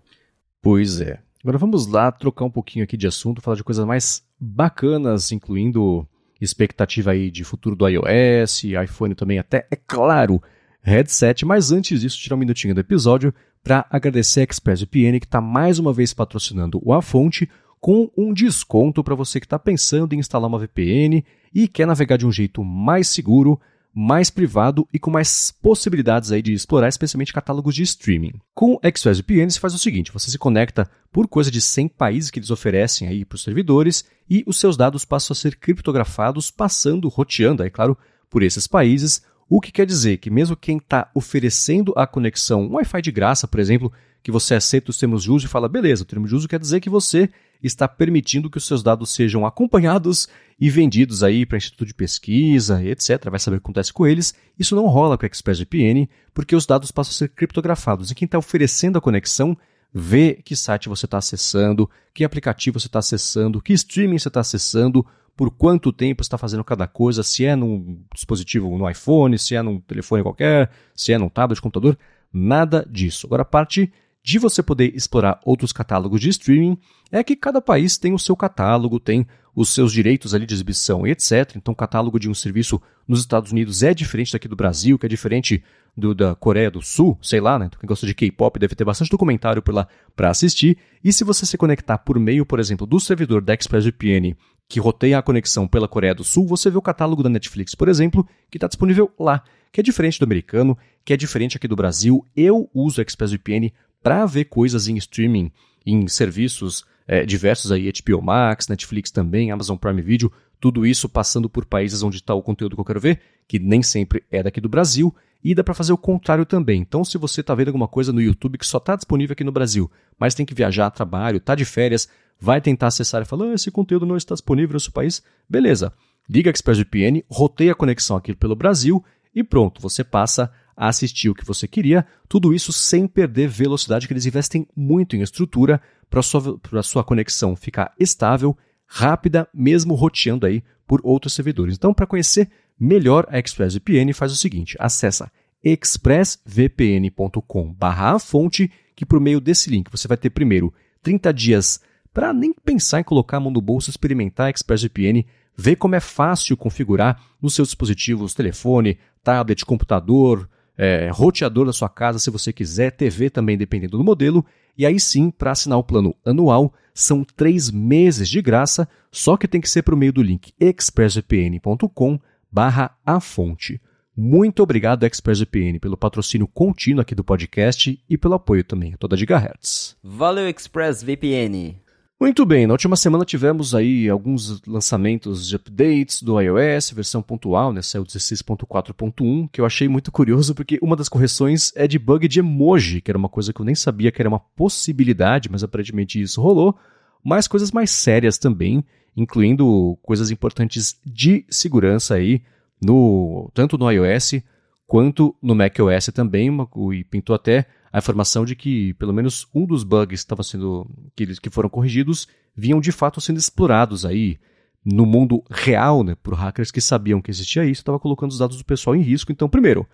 Pois é. Agora vamos lá trocar um pouquinho aqui de assunto, falar de coisas mais bacanas, incluindo expectativa aí de futuro do iOS, iPhone também até, é claro, headset, mas antes disso, tirar um minutinho do episódio para agradecer a ExpressVPN que está mais uma vez patrocinando o A Fonte, com um desconto para você que está pensando em instalar uma VPN e quer navegar de um jeito mais seguro, mais privado e com mais possibilidades aí de explorar especialmente catálogos de streaming. Com o ExpressVPN você faz o seguinte, você se conecta por coisa de 100 países que eles oferecem aí para os servidores e os seus dados passam a ser criptografados, passando, roteando, aí claro, por esses países, o que quer dizer que mesmo quem está oferecendo a conexão, Wi-Fi de graça, por exemplo, que você aceita os termos de uso e fala, beleza, o termo de uso quer dizer que você está permitindo que os seus dados sejam acompanhados e vendidos aí para instituto de pesquisa, etc. Vai saber o que acontece com eles. Isso não rola com o ExpressVPN, porque os dados passam a ser criptografados. E quem está oferecendo a conexão vê que site você está acessando, que aplicativo você está acessando, que streaming você está acessando, por quanto tempo está fazendo cada coisa, se é num dispositivo no iPhone, se é num telefone qualquer, se é num tablet, computador, nada disso. Agora a parte de você poder explorar outros catálogos de streaming é que cada país tem o seu catálogo, tem os seus direitos ali de exibição etc. Então, o catálogo de um serviço nos Estados Unidos é diferente daqui do Brasil, que é diferente do da Coreia do Sul, sei lá, né? Então, quem gosta de K-pop deve ter bastante documentário por lá para assistir. E se você se conectar por meio, por exemplo, do servidor da ExpressVPN que roteia a conexão pela Coreia do Sul, você vê o catálogo da Netflix, por exemplo, que está disponível lá, que é diferente do americano, que é diferente aqui do Brasil. Eu uso a ExpressVPN para ver coisas em streaming, em serviços é, diversos aí, HBO Max, Netflix também, Amazon Prime Video, tudo isso passando por países onde está o conteúdo que eu quero ver, que nem sempre é daqui do Brasil, e dá para fazer o contrário também. Então, se você está vendo alguma coisa no YouTube que só está disponível aqui no Brasil, mas tem que viajar trabalho, está de férias, vai tentar acessar e falar, ah, esse conteúdo não está disponível no seu país, beleza. Liga a ExpressVPN, roteia a conexão aqui pelo Brasil e pronto, você passa a assistir o que você queria, tudo isso sem perder velocidade, que eles investem muito em estrutura para sua, sua conexão ficar estável, rápida, mesmo roteando aí por outros servidores. Então, para conhecer melhor a ExpressVPN, faz o seguinte: acessa expressvpn.com/fonte, que por meio desse link você vai ter primeiro 30 dias para nem pensar em colocar a mão no bolso, experimentar a ExpressVPN, ver como é fácil configurar nos seus dispositivos, telefone, tablet, computador, é, roteador da sua casa, se você quiser, TV também, dependendo do modelo. E aí sim, para assinar o plano anual, são três meses de graça, só que tem que ser por meio do link expressvpn.com barra a fonte. Muito obrigado, ExpressVPN, pelo patrocínio contínuo aqui do podcast e pelo apoio também a toda a Gigahertz. Valeu, ExpressVPN! Muito bem, na última semana tivemos aí alguns lançamentos de updates do iOS, versão pontual, né, saiu 16.4.1, que eu achei muito curioso porque uma das correções é de bug de emoji, que era uma coisa que eu nem sabia que era uma possibilidade, mas aparentemente isso rolou, mas coisas mais sérias também, incluindo coisas importantes de segurança aí, no, tanto no iOS quanto no macOS também, e pintou até a informação de que pelo menos um dos bugs que, sendo, que, que foram corrigidos vinham de fato sendo explorados aí no mundo real, né, por hackers que sabiam que existia isso, estava colocando os dados do pessoal em risco. Então, primeiro,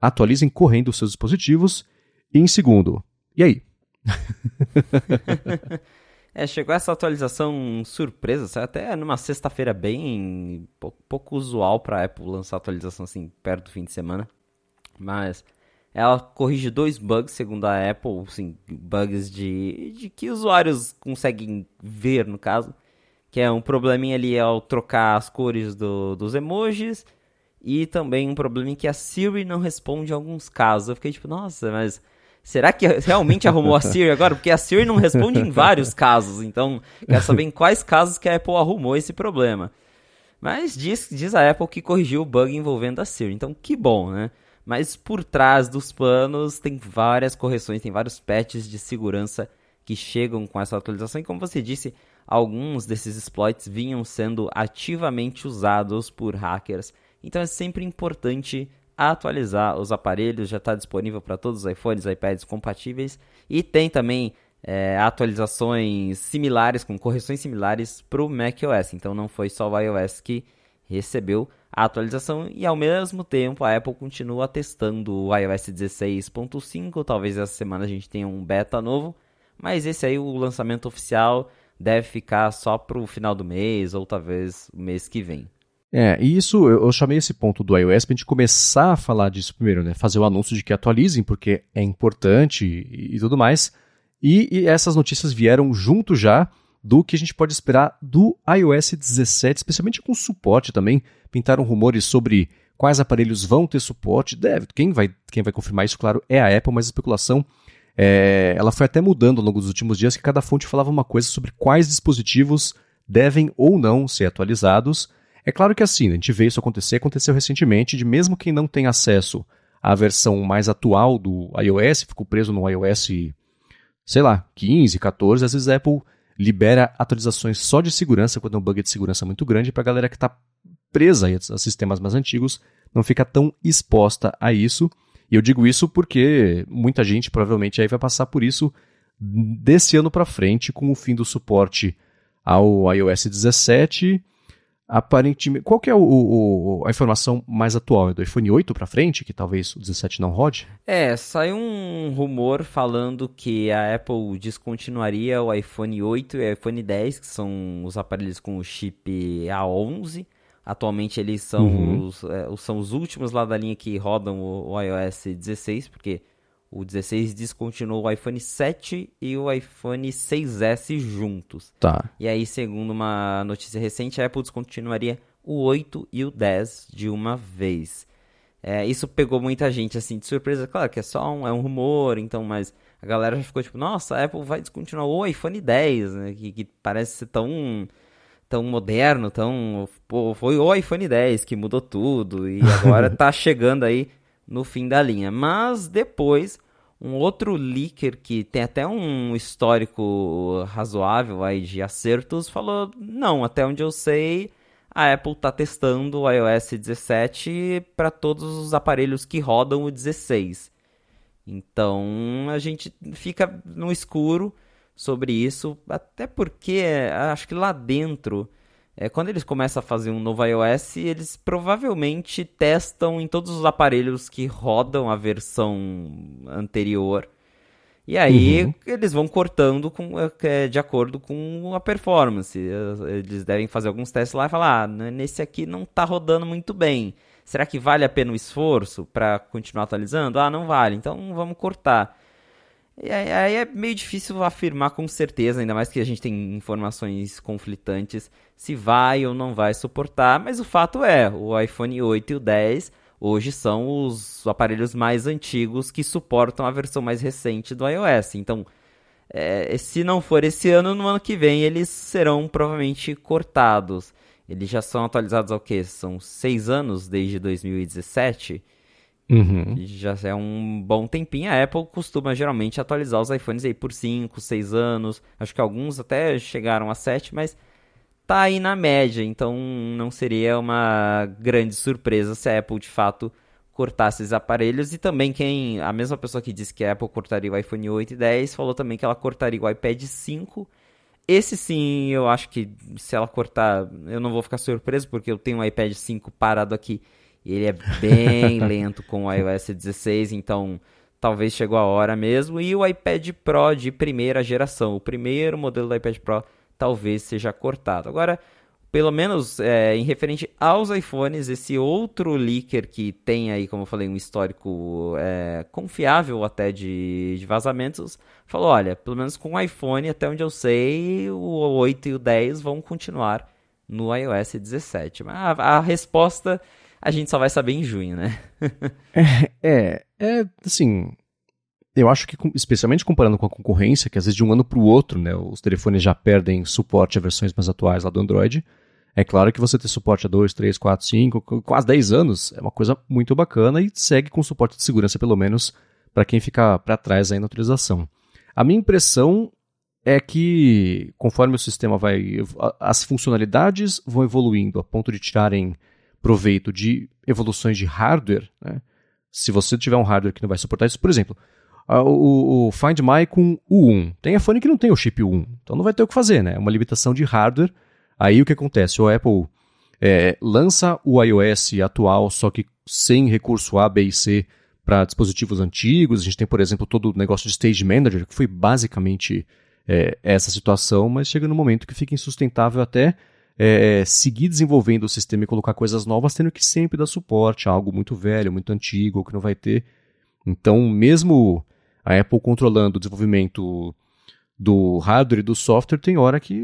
atualizem correndo os seus dispositivos. E em segundo, e aí? É, chegou essa atualização surpresa, até numa sexta-feira bem pouco, usual para Apple lançar atualização assim perto do fim de semana. Mas ela corrige dois bugs, segundo a Apple, assim, bugs de, de que usuários conseguem ver, no caso. Que é um probleminha ali ao trocar as cores do, dos emojis. E também um probleminha que a Siri não responde em alguns casos. Eu fiquei tipo, nossa, mas será que realmente arrumou a Siri agora? Porque a Siri não responde em vários casos, então quero saber em quais casos que a Apple arrumou esse problema. Mas diz, diz a Apple que corrigiu o bug envolvendo a Siri, então que bom, né? Mas por trás dos panos tem várias correções, tem vários patches de segurança que chegam com essa atualização. E como você disse, alguns desses exploits vinham sendo ativamente usados por hackers. Então é sempre importante atualizar os aparelhos, já está disponível para todos os iPhones, iPads compatíveis e tem também é, atualizações similares, com correções similares para o macOS. Então não foi só o iOS que recebeu a atualização e ao mesmo tempo a Apple continua testando o iOS 16.5. Talvez essa semana a gente tenha um beta novo, mas esse aí o lançamento oficial deve ficar só para o final do mês ou talvez o mês que vem. É, e isso, eu, eu chamei esse ponto do iOS para a gente começar a falar disso primeiro, né? Fazer o anúncio de que atualizem, porque é importante e, e tudo mais. E, e, essas notícias vieram junto já do que a gente pode esperar do iOS 17, especialmente com suporte também. Pintaram rumores sobre quais aparelhos vão ter suporte. Deve, quem vai, quem vai confirmar isso, claro, é a Apple, mas a especulação é, ela foi até mudando ao longo dos últimos dias, que cada fonte falava uma coisa sobre quais dispositivos devem ou não ser atualizados. É claro que assim, a gente vê isso acontecer, aconteceu recentemente, de mesmo quem não tem acesso à versão mais atual do iOS, ficou preso no iOS, sei lá, 15, 14, às vezes a Apple libera atualizações só de segurança, quando é um bug de segurança muito grande, para a galera que está presa a sistemas mais antigos não fica tão exposta a isso. E eu digo isso porque muita gente provavelmente aí vai passar por isso desse ano para frente, com o fim do suporte ao iOS 17 aparentemente. Qual que é o, o, a informação mais atual? É do iPhone 8 para frente, que talvez o 17 não rode? É, saiu um rumor falando que a Apple descontinuaria o iPhone 8 e o iPhone 10, que são os aparelhos com o chip A11. Atualmente eles são, uhum. os, é, são os últimos lá da linha que rodam o, o iOS 16, porque o 16 descontinuou o iPhone 7 e o iPhone 6S juntos. Tá. E aí, segundo uma notícia recente, a Apple descontinuaria o 8 e o 10 de uma vez. É, isso pegou muita gente assim de surpresa. Claro que é só um, é um rumor, então, mas a galera já ficou tipo, nossa, a Apple vai descontinuar o iPhone 10, né? Que, que parece ser tão tão moderno, tão. Pô, foi o iPhone 10 que mudou tudo e agora tá chegando aí no fim da linha. Mas depois um outro leaker que tem até um histórico razoável aí de acertos falou: não, até onde eu sei, a Apple está testando o iOS 17 para todos os aparelhos que rodam o 16. Então a gente fica no escuro sobre isso, até porque acho que lá dentro, é, quando eles começam a fazer um novo iOS, eles provavelmente testam em todos os aparelhos que rodam a versão anterior. E aí uhum. eles vão cortando com, é, de acordo com a performance. Eles devem fazer alguns testes lá e falar: ah, nesse aqui não está rodando muito bem. Será que vale a pena o esforço para continuar atualizando? Ah, não vale, então vamos cortar. Aí é meio difícil afirmar com certeza, ainda mais que a gente tem informações conflitantes, se vai ou não vai suportar, mas o fato é, o iPhone 8 e o 10 hoje são os aparelhos mais antigos que suportam a versão mais recente do iOS. Então, é, se não for esse ano, no ano que vem eles serão provavelmente cortados. Eles já são atualizados ao que? São seis anos desde 2017. Uhum. Já é um bom tempinho. A Apple costuma geralmente atualizar os iPhones aí por 5, 6 anos. Acho que alguns até chegaram a 7, mas tá aí na média. Então não seria uma grande surpresa se a Apple de fato cortasse esses aparelhos. E também quem. A mesma pessoa que disse que a Apple cortaria o iPhone 8 e 10 falou também que ela cortaria o iPad 5. Esse sim, eu acho que se ela cortar, eu não vou ficar surpreso, porque eu tenho um iPad 5 parado aqui ele é bem lento com o iOS 16, então talvez chegou a hora mesmo. E o iPad Pro de primeira geração, o primeiro modelo do iPad Pro, talvez seja cortado. Agora, pelo menos é, em referente aos iPhones, esse outro leaker que tem aí, como eu falei, um histórico é, confiável até de, de, vazamentos, falou: olha, pelo menos com o iPhone, até onde eu sei, o 8 e o 10 vão continuar no iOS 17. Mas a, a resposta a gente só vai saber em junho, né? é, é, é, assim. Eu acho que, especialmente comparando com a concorrência, que às vezes de um ano para o outro, né, os telefones já perdem suporte a versões mais atuais lá do Android. É claro que você ter suporte a 2, 3, 4, 5, quase 10 anos é uma coisa muito bacana e segue com suporte de segurança, pelo menos, para quem fica para trás aí na utilização. A minha impressão é que, conforme o sistema vai. As funcionalidades vão evoluindo a ponto de tirarem proveito de evoluções de hardware, né? se você tiver um hardware que não vai suportar isso, por exemplo, o, o, Find My com U1. Tem iPhone que não tem o chip U1, então não vai ter o que fazer, né? É uma limitação de hardware. Aí o que acontece? O Apple é, lança o iOS atual, só que sem recurso A, B e C para dispositivos antigos. A gente tem, por exemplo, todo o negócio de Stage Manager, que foi basicamente é, essa situação, mas chega no momento que fica insustentável até é, é, seguir desenvolvendo o sistema e colocar coisas novas, tendo que sempre dar suporte a algo muito velho, muito antigo, que não vai ter. Então, mesmo a Apple controlando o desenvolvimento do hardware e do software, tem hora que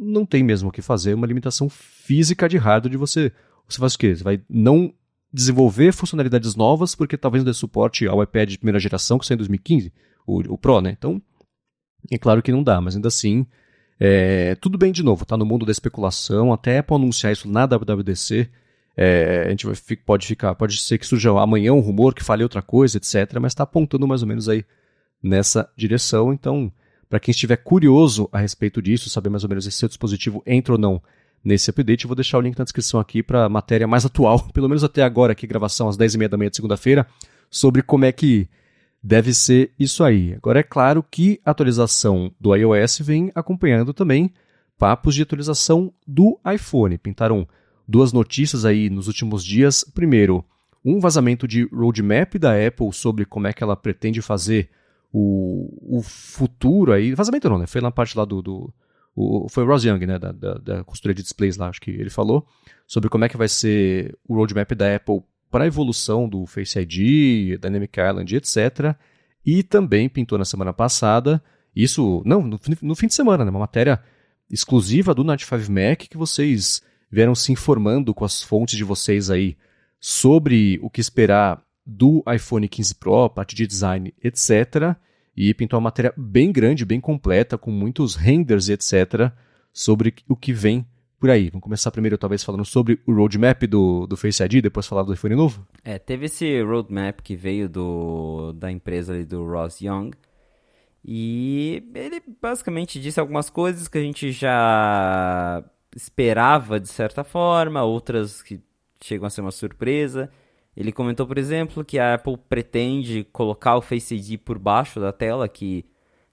não tem mesmo o que fazer, uma limitação física de hardware de você. Você faz o quê? Você vai não desenvolver funcionalidades novas porque talvez não dê suporte ao iPad de primeira geração que saiu em 2015, o, o Pro, né? Então, é claro que não dá, mas ainda assim é, tudo bem de novo, tá? No mundo da especulação, até Apple anunciar isso na WWDC, é, a gente vai, pode ficar, pode ser que surja amanhã um rumor que fale outra coisa, etc, mas está apontando mais ou menos aí nessa direção, então, para quem estiver curioso a respeito disso, saber mais ou menos se seu dispositivo entra ou não nesse update, eu vou deixar o link na descrição aqui para a matéria mais atual, pelo menos até agora, aqui gravação às 10h30 da manhã de segunda-feira, sobre como é que deve ser isso aí. Agora, é claro que a atualização do iOS vem acompanhando também papos de atualização do iPhone. Pintaram duas notícias aí nos últimos dias. Primeiro, um vazamento de roadmap da Apple sobre como é que ela pretende fazer o, o futuro aí. Vazamento não, né? Foi na parte lá do. do o, foi o Ross Young, né? Da, da, da consultoria de displays lá, acho que ele falou. Sobre como é que vai ser o roadmap da Apple para a evolução do Face ID, Dynamic Island, etc. E também pintou na semana passada, isso, não, no, no fim de semana, né, uma matéria exclusiva do Night 5 Mac que vocês vieram se informando com as fontes de vocês aí sobre o que esperar do iPhone 15 Pro, parte de design, etc. E pintou uma matéria bem grande, bem completa, com muitos renders, etc., sobre o que vem por aí. Vamos começar primeiro, talvez, falando sobre o roadmap do, do Face ID, depois falar do iPhone novo? É, teve esse roadmap que veio do, da empresa ali do Ross Young. E ele basicamente disse algumas coisas que a gente já esperava de certa forma, outras que chegam a ser uma surpresa. Ele comentou, por exemplo, que a Apple pretende colocar o Face ID por baixo da tela, que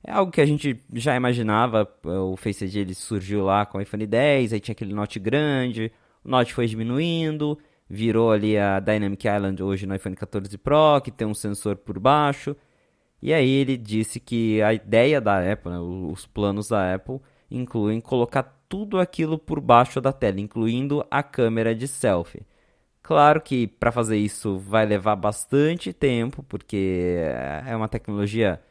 É algo que a gente já imaginava, o Face ID ele surgiu lá com o iPhone 10, aí tinha aquele Note grande, o Note foi diminuindo, virou ali a Dynamic Island hoje no iPhone 14 Pro, que tem um sensor por baixo. E aí ele disse que a ideia da Apple, né, os planos da Apple, incluem colocar tudo aquilo por baixo da tela, incluindo a câmera de selfie. Claro que para fazer isso vai levar bastante tempo, porque é uma tecnologia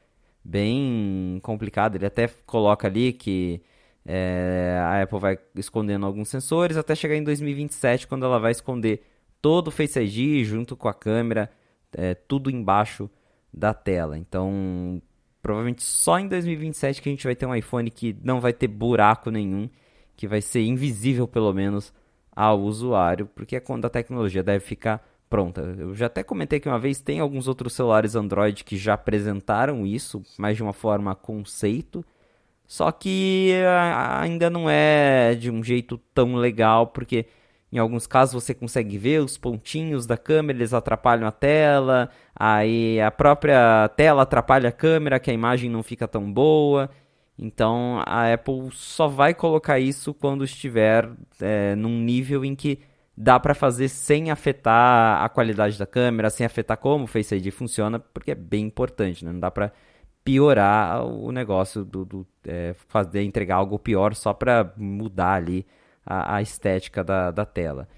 bem complicada. Ele até coloca ali que é, a Apple vai escondendo alguns sensores até chegar em 2027, quando ela vai esconder todo o Face ID junto com a câmera, é, tudo embaixo da tela. Então, provavelmente só em 2027 que a gente vai ter um iPhone que não vai ter buraco nenhum, que vai ser invisível pelo menos ao usuário, porque é quando a tecnologia deve ficar pronta. Eu já até comentei que uma vez tem alguns outros celulares Android que já apresentaram isso, mas de uma forma conceito. Só que ainda não é de um jeito tão legal, porque em alguns casos você consegue ver os pontinhos da câmera, eles atrapalham a tela, aí a própria tela atrapalha a câmera, que a imagem não fica tão boa. Então a Apple só vai colocar isso quando estiver é, num nível em que dá para fazer sem afetar a qualidade da câmera, sem afetar como o Face ID funciona, porque é bem importante, né? Não dá para piorar o negócio do, do é, fazer entregar algo pior só para mudar ali a, a estética da, da tela.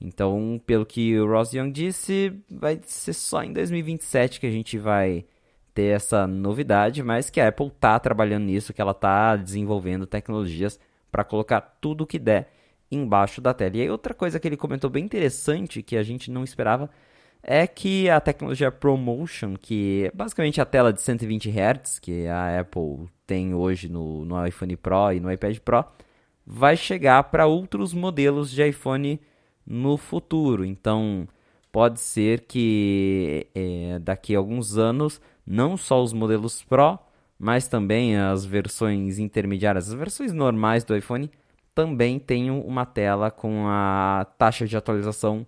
Então, pelo que o Ross Young disse, vai ser só em 2027 que a gente vai ter essa novidade, mas que a Apple está trabalhando nisso, que ela está desenvolvendo tecnologias para colocar tudo o que der embaixo da tela. E aí outra coisa que ele comentou bem interessante, que a gente não esperava, é que a tecnologia ProMotion, que é basicamente a tela de 120 Hz que a Apple tem hoje no, no iPhone Pro e no iPad Pro, vai chegar para outros modelos de iPhone no futuro. Então, pode ser que é, daqui a alguns anos, não só os modelos Pro, mas também as versões intermediárias, as versões normais do iPhone, também tenham uma tela com a taxa de atualização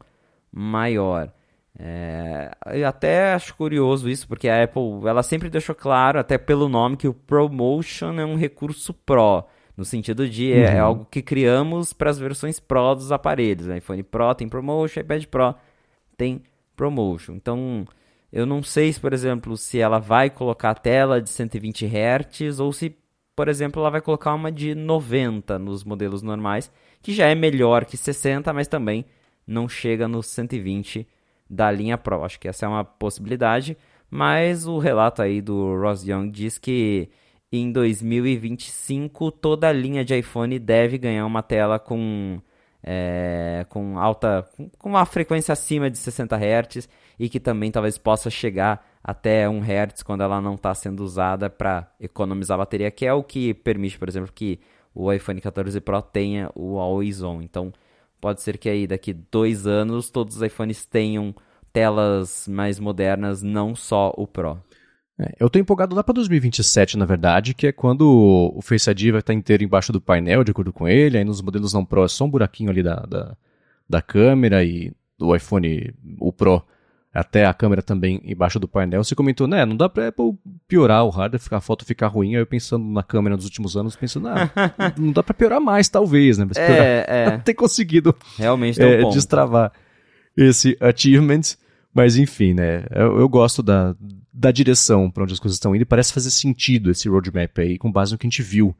maior. É, eu até acho curioso isso, porque a Apple ela sempre deixou claro, até pelo nome, que o ProMotion é um recurso Pro. No sentido de é, é uhum. é algo que criamos para as versões Pro dos aparelhos. O iPhone Pro tem ProMotion, iPad Pro tem ProMotion. Então, eu não sei, se, por exemplo, se ela vai colocar a tela de 120 Hz ou se por exemplo, ela vai colocar uma de 90 nos modelos normais, que já é melhor que 60, mas também não chega nos 120 da linha Pro. Acho que essa é uma possibilidade, mas o relato aí do Ross Young diz que em 2025 toda a linha de iPhone deve ganhar uma tela com é, com alta com uma frequência acima de 60 Hz e que também talvez possa chegar até 1 Hz quando ela não está sendo usada para economizar bateria, que é o que permite, por exemplo, que o iPhone 14 Pro tenha o Always On. Então, pode ser que aí daqui dois anos todos os iPhones tenham telas mais modernas, não só o Pro. É, eu estou empolgado lá para 2027, na verdade, que é quando o Face ID vai estar inteiro embaixo do painel, de acordo com ele. Aí nos modelos não Pro é só um buraquinho ali da, da, da câmera e do iPhone, o Pro até a câmera também embaixo do painel. Você comentou, né? Não dá pra Apple piorar o hardware, ficar, a foto ficar ruim. Aí eu pensando na câmera nos últimos anos, pensando, ah, não dá pra piorar mais, talvez, né? Mas é, é. ter conseguido realmente é, um destravar esse achievement. Mas enfim, né? Eu, eu gosto da, da direção para onde as coisas estão indo e parece fazer sentido esse roadmap aí, com base no que a gente viu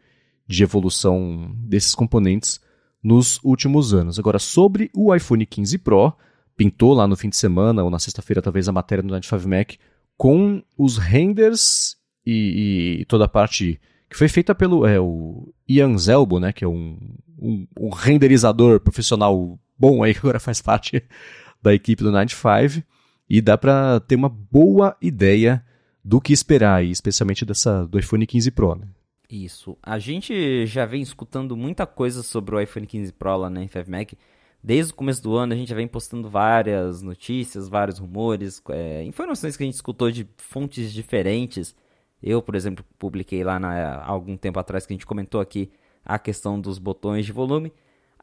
de evolução desses componentes nos últimos anos. Agora, sobre o iPhone 15 Pro pintou lá no fim de semana, ou na sexta-feira, talvez, a matéria do 95 Mac, com os renders e, e, toda a parte que foi feita pelo é, o Ian Zelbo, né, que é um, um, um, renderizador profissional bom aí, que agora faz parte da equipe do 95, e dá para ter uma boa ideia do que esperar, especialmente dessa, do iPhone 15 Pro. Né? Isso. A gente já vem escutando muita coisa sobre o iPhone 15 Pro lá na 95 Mac, Desde o começo do ano a gente já vem postando várias notícias, vários rumores, é, informações que a gente escutou de fontes diferentes. Eu, por exemplo, publiquei lá na, algum tempo atrás que a gente comentou aqui a questão dos botões de volume.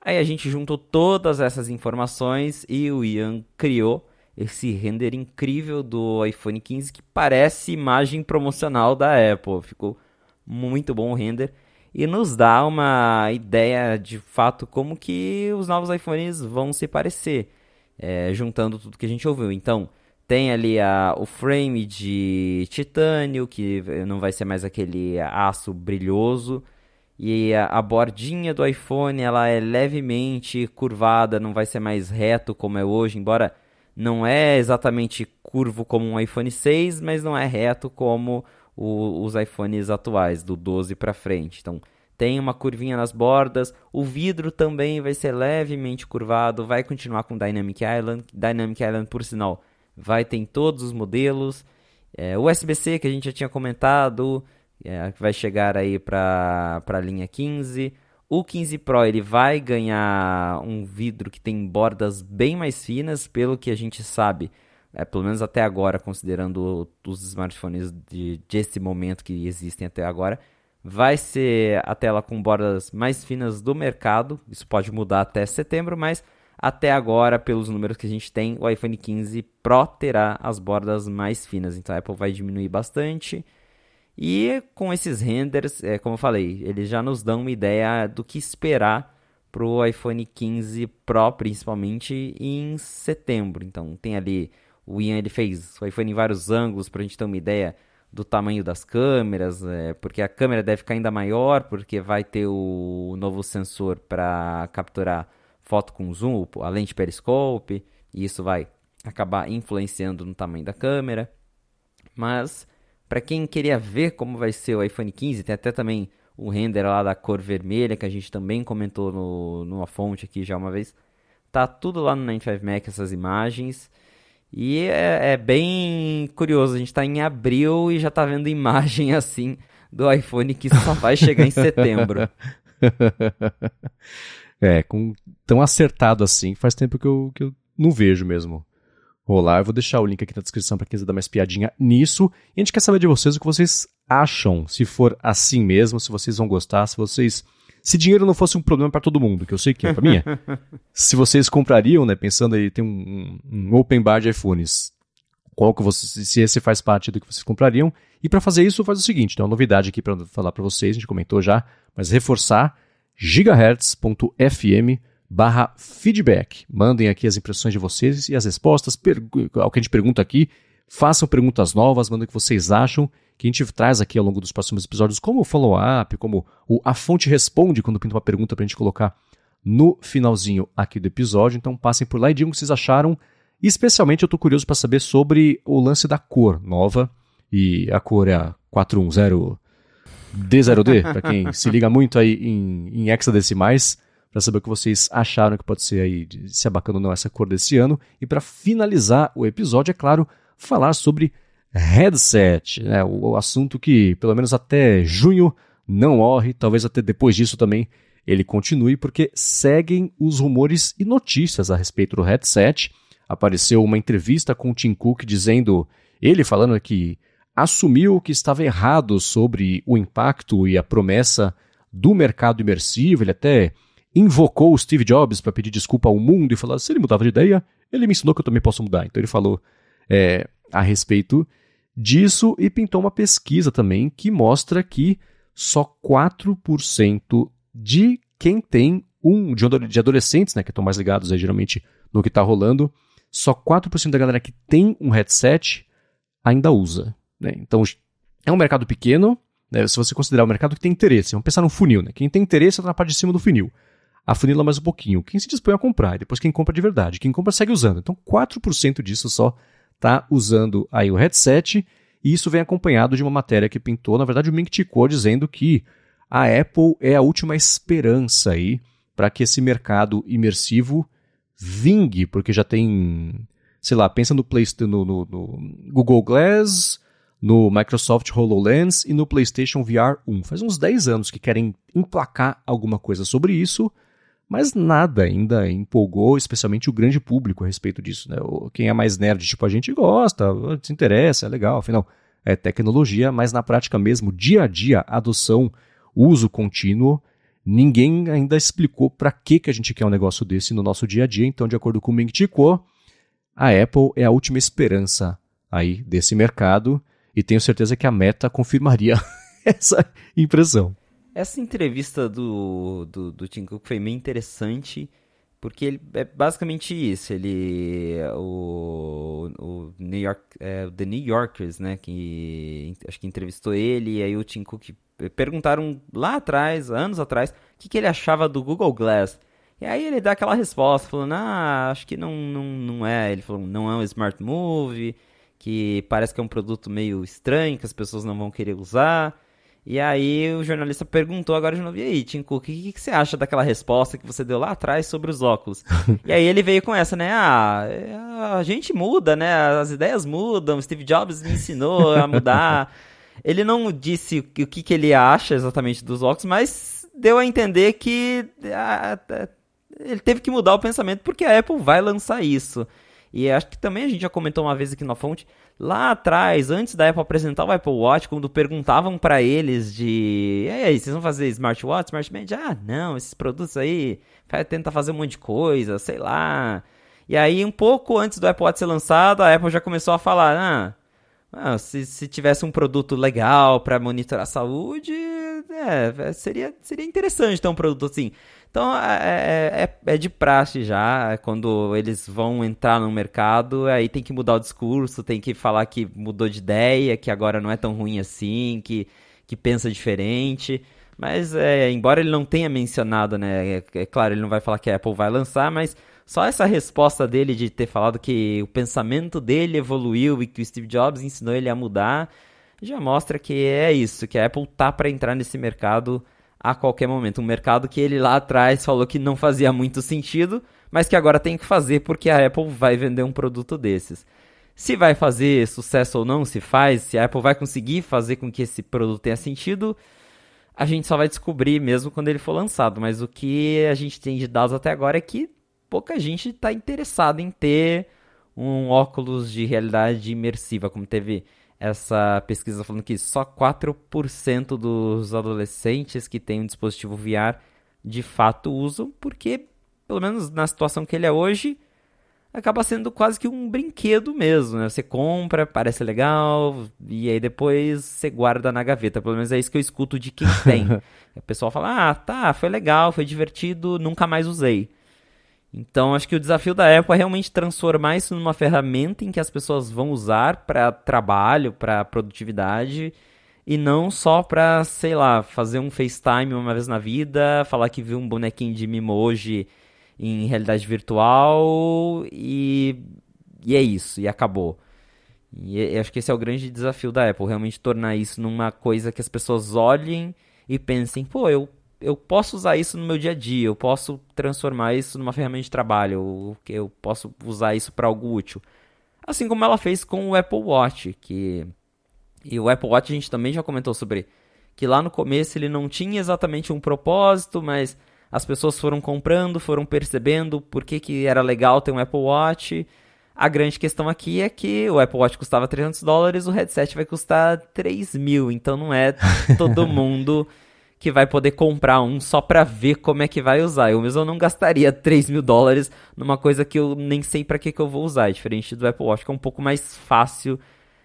Aí a gente juntou todas essas informações e o Ian criou esse render incrível do iPhone 15 que parece imagem promocional da Apple. Ficou muito bom o render e nos dá uma ideia de fato como que os novos iPhones vão se parecer, é, juntando tudo que a gente ouviu. Então, tem ali a, o frame de titânio, que não vai ser mais aquele aço brilhoso. E a, a, bordinha do iPhone ela é levemente curvada, não vai ser mais reto como é hoje, embora não é exatamente curvo como um iPhone 6, mas não é reto como o, os iPhones atuais, do 12 para frente. Então, tem uma curvinha nas bordas. O vidro também vai ser levemente curvado. Vai continuar com Dynamic Island. Dynamic Island, por sinal, vai ter em todos os modelos. É, USB-C, que a gente já tinha comentado, é, vai chegar aí para a linha 15. O 15 Pro ele vai ganhar um vidro que tem bordas bem mais finas, pelo que a gente sabe é, pelo menos até agora, considerando os smartphones de, desse momento que existem até agora, vai ser a tela com bordas mais finas do mercado. Isso pode mudar até setembro, mas até agora, pelos números que a gente tem, o iPhone 15 Pro terá as bordas mais finas. Então a Apple vai diminuir bastante. E com esses renders, é, como eu falei, eles já nos dão uma ideia do que esperar para o iPhone 15 Pro, principalmente em setembro. Então tem ali o Ian ele fez o iPhone em vários ângulos para a gente ter uma ideia do tamanho das câmeras, é, porque a câmera deve ficar ainda maior, porque vai ter o novo sensor para capturar foto com zoom, a lente periscope, e isso vai acabar influenciando no tamanho da câmera. Mas para quem queria ver como vai ser o iPhone 15, tem até também o render lá da cor vermelha que a gente também comentou no, numa fonte aqui já uma vez. Tá tudo lá no 95Mac essas imagens. E é, é bem curioso, a gente está em abril e já está vendo imagem assim do iPhone que só vai chegar em setembro. é, com tão acertado assim, faz tempo que eu, que eu não vejo mesmo rolar. Eu vou deixar o link aqui na descrição para quem quiser dar mais piadinha nisso. E a gente quer saber de vocês o que vocês acham, se for assim mesmo, se vocês vão gostar, se vocês se dinheiro não fosse um problema para todo mundo, que eu sei que é para mim, é. se vocês comprariam, né, pensando aí, tem um, um, open bar de iPhones, qual que você, se esse faz parte do que vocês comprariam. E para fazer isso, faz o seguinte, tem uma novidade aqui para falar para vocês, a gente comentou já, mas reforçar gigahertz.fm barra feedback. Mandem aqui as impressões de vocês e as respostas, ao que a gente pergunta aqui, façam perguntas novas, mandem o que vocês acham que a gente traz aqui ao longo dos próximos episódios, como o follow-up, como o A Fonte Responde, quando pinta uma pergunta para a gente colocar no finalzinho aqui do episódio. Então passem por lá e digam o que vocês acharam. Especialmente eu estou curioso para saber sobre o lance da cor nova. E a cor é a 410 D0D, para quem se liga muito aí em, em hexadecimais, para saber o que vocês acharam que pode ser aí, se é bacana ou não essa cor desse ano. E para finalizar o episódio, é claro, falar sobre headset, né? o, assunto que pelo menos até junho não morre, talvez até depois disso também ele continue, porque seguem os rumores e notícias a respeito do headset. Apareceu uma entrevista com o Tim Cook dizendo, ele falando que assumiu que estava errado sobre o impacto e a promessa do mercado imersivo. Ele até invocou o Steve Jobs para pedir desculpa ao mundo e falar: se ele mudava de ideia, ele me ensinou que eu também posso mudar. Então ele falou é, a respeito disso e pintou uma pesquisa também que mostra que só 4% de quem tem um de adolescentes, né, que estão mais ligados aí, geralmente no que está rolando, só 4% da galera que tem um headset ainda usa. Né? Então é um mercado pequeno, né, se você considerar um mercado que tem interesse. Vamos pensar num funil, né? Quem tem interesse está na parte de cima do funil. Afunila mais um pouquinho. Quem se dispõe a comprar, depois quem compra de verdade. Quem compra segue usando. Então 4% disso só está usando aí o headset, e isso vem acompanhado de uma matéria que pintou, na verdade, o Ming Chico dizendo que a Apple é a última esperança aí para que esse mercado imersivo vingue, porque já tem, sei lá, pensa no, Play, no, no, no Google Glass, no Microsoft HoloLens e no PlayStation VR 1. Faz uns 10 anos que querem emplacar alguma coisa sobre isso, mas nada ainda empolgou, especialmente o grande público a respeito disso. Né? Quem é mais nerd, tipo a gente, gosta, se interessa, é legal, afinal, é tecnologia, mas na prática mesmo, dia a dia, adoção, uso contínuo, ninguém ainda explicou para que, que a gente quer um negócio desse no nosso dia a dia. Então, de acordo com o Ming Chi Kuo, a Apple é a última esperança aí desse mercado e tenho certeza que a Meta confirmaria essa impressão. Essa entrevista do, do, do Tim Cook foi meio interessante, porque ele é basicamente isso. Ele. O, o New York. É, The New Yorkers, né? Que acho que entrevistou ele, e aí o Tim Cook perguntaram lá atrás, anos atrás, o que, que ele achava do Google Glass. E aí ele dá aquela resposta, falando, ah, acho que não, não, não é. Ele falou, não é um smart move, que parece que é um produto meio estranho, que as pessoas não vão querer usar. E aí o jornalista perguntou agora de novo, e aí, Tim Cook, o que, que, você acha daquela resposta que você deu lá atrás sobre os óculos? e aí ele veio com essa, né, ah, a gente muda, né, as ideias mudam, Steve Jobs me ensinou a mudar. ele não disse o que, que ele acha exatamente dos óculos, mas deu a entender que ah, ele teve que mudar o pensamento porque a Apple vai lançar isso. E acho que também a gente já comentou uma vez aqui na fonte, lá atrás, antes da Apple apresentar o Apple Watch, quando perguntavam para eles de, e aí, vocês vão fazer smartwatch, smartband? Ah, não, esses produtos aí, tenta fazer um monte de coisa, sei lá. E aí, um pouco antes do Apple Watch ser lançado, a Apple já começou a falar, ah, ah se, se tivesse um produto legal para monitorar a saúde, é, seria, seria interessante ter um produto assim. Então é, é, é, é, de praxe já, quando eles vão entrar no mercado, aí tem que mudar o discurso, tem que falar que mudou de ideia, que agora não é tão ruim assim, que, que pensa diferente. Mas, é, embora ele não tenha mencionado, né, é, é, claro, ele não vai falar que a Apple vai lançar, mas só essa resposta dele de ter falado que o pensamento dele evoluiu e que o Steve Jobs ensinou ele a mudar, já mostra que é isso, que a Apple tá para entrar nesse mercado a qualquer momento. Um mercado que ele lá atrás falou que não fazia muito sentido, mas que agora tem que fazer porque a Apple vai vender um produto desses. Se vai fazer sucesso ou não, se faz, se a Apple vai conseguir fazer com que esse produto tenha sentido, a gente só vai descobrir mesmo quando ele for lançado. Mas o que a gente tem de dados até agora é que pouca gente está interessada em ter um óculos de realidade imersiva, como teve essa pesquisa falando que só 4% dos adolescentes que têm um dispositivo VR de fato usam, porque, pelo menos na situação que ele é hoje, acaba sendo quase que um brinquedo mesmo, né? Você compra, parece legal, e aí depois você guarda na gaveta. Pelo menos é isso que eu escuto de quem tem. o pessoal fala, ah, tá, foi legal, foi divertido, nunca mais usei. Então, acho que o desafio da Apple é realmente transformar isso numa ferramenta em que as pessoas vão usar para trabalho, para produtividade, e não só para, sei lá, fazer um FaceTime uma vez na vida, falar que viu um bonequinho de Mimoji em realidade virtual e, e é isso, e acabou. E acho que esse é o grande desafio da Apple, realmente tornar isso numa coisa que as pessoas olhem e pensem, pô, eu eu posso usar isso no meu dia a dia, eu posso transformar isso numa ferramenta de trabalho, eu, eu posso usar isso para algo útil. Assim como ela fez com o Apple Watch, que e o Apple Watch a gente também já comentou sobre que lá no começo ele não tinha exatamente um propósito, mas as pessoas foram comprando, foram percebendo por que, que era legal ter um Apple Watch. A grande questão aqui é que o Apple Watch custava 300 dólares, o headset vai custar 3 mil, então não é todo mundo que vai poder comprar um só pra ver como é que vai usar. Eu mesmo não gastaria 3 mil dólares numa coisa que eu nem sei para que, que eu vou usar. É diferente do Apple Watch, que é um pouco mais fácil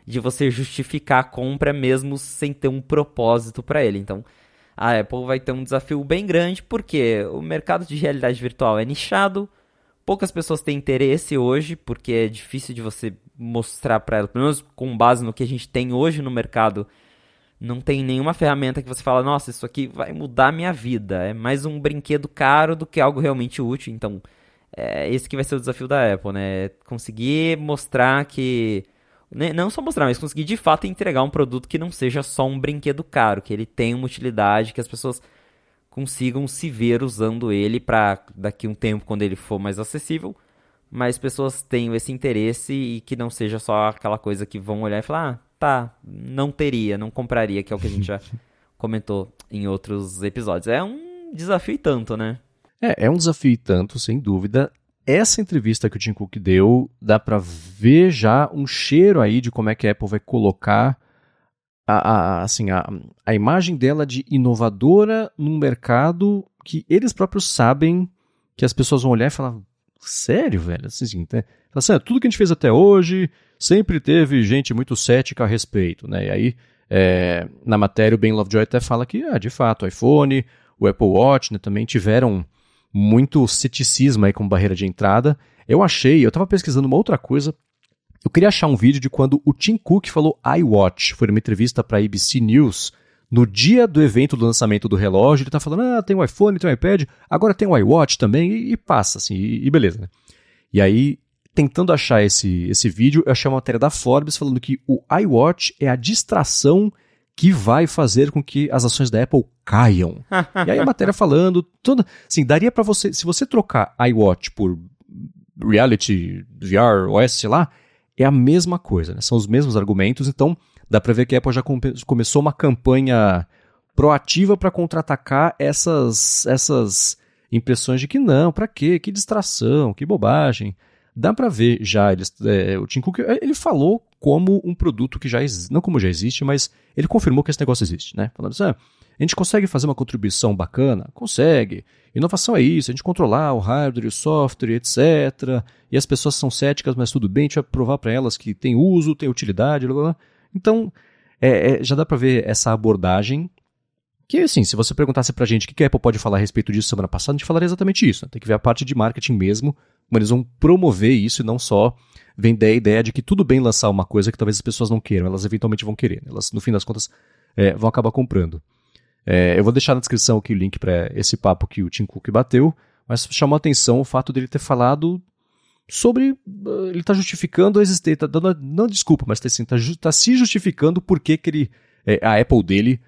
de você justificar a compra mesmo sem ter um propósito para ele. Então, a Apple vai ter um desafio bem grande porque o mercado de realidade virtual é nichado, poucas pessoas têm interesse hoje porque é difícil de você mostrar para elas, pelo menos com base no que a gente tem hoje no mercado não tem nenhuma ferramenta que você fala, nossa, isso aqui vai mudar minha vida. É mais um brinquedo caro do que algo realmente útil. Então, é esse que vai ser o desafio da Apple, né? Conseguir mostrar que. Né, não só mostrar, mas conseguir de fato entregar um produto que não seja só um brinquedo caro, que ele tenha uma utilidade, que as pessoas consigam se ver usando ele para daqui um tempo, quando ele for mais acessível, mais pessoas tenham esse interesse e que não seja só aquela coisa que vão olhar e falar, ah, tá, não teria, não compraria, que é o que a gente já comentou em outros episódios. É um desafio e tanto, né? É, é um desafio e tanto, sem dúvida. Essa entrevista que o Tim Cook deu, dá para ver já um cheiro aí de como é que a Apple vai colocar a, a, assim, a, a imagem dela de inovadora num mercado que eles próprios sabem que as pessoas vão olhar e falar, sério, velho? Assim, assim, né? assim, tudo que a gente fez até hoje, sempre teve gente muito cética a respeito, né? E aí É, na matéria, o Ben Lovejoy até fala que, ah, de fato, o iPhone, o Apple Watch né, também tiveram muito ceticismo aí com barreira de entrada. Eu achei, eu estava pesquisando uma outra coisa. Eu queria achar um vídeo de quando o Tim Cook falou iWatch. Foi numa entrevista para a ABC News. No dia do evento do lançamento do relógio, ele está falando: ah, tem o iPhone, tem o iPad, agora tem o iWatch também, e, e passa, assim, e, e beleza, né? E aí, tentando achar esse, esse vídeo, eu achei uma matéria da Forbes falando que o iWatch é a distração que vai fazer com que as ações da Apple caiam. e aí a matéria falando, toda, assim, daria para você, se você trocar iWatch por Reality, VR, OS, sei lá, é a mesma coisa, né? São os mesmos argumentos, então dá para ver que a Apple já come começou uma campanha proativa para contra-atacar essas essas impressões de que não, para quê? Que distração, que bobagem. Dá para ver já, eles, é, o Tim Cook, ele falou como um produto que já existe, não como já existe, mas ele confirmou que esse negócio existe, né? Falando assim, ah, a gente consegue fazer uma contribuição bacana? Consegue. Inovação é isso, a gente controlar o hardware, o software, etc. E as pessoas são céticas, mas tudo bem, a gente vai provar para elas que tem uso, tem utilidade, blá, blá. Então, é, é, já dá para ver essa abordagem que, assim, se você perguntasse pra gente o que a Apple pode falar a respeito disso semana passada, a gente falaria exatamente isso. Né? Tem que ver a parte de marketing mesmo, como eles vão promover isso e não só vender a ideia de que tudo bem lançar uma coisa que talvez as pessoas não queiram, elas eventualmente vão querer. Né? Elas, no fim das contas, é, vão acabar comprando. É, eu vou deixar na descrição aqui o link para esse papo que o Tim Cook bateu, mas chamou a atenção o fato dele ter falado sobre. Uh, ele está justificando a existência. Tá dando, não desculpa, mas está assim, tá, tá, se justificando por que, que ele, é, a Apple dele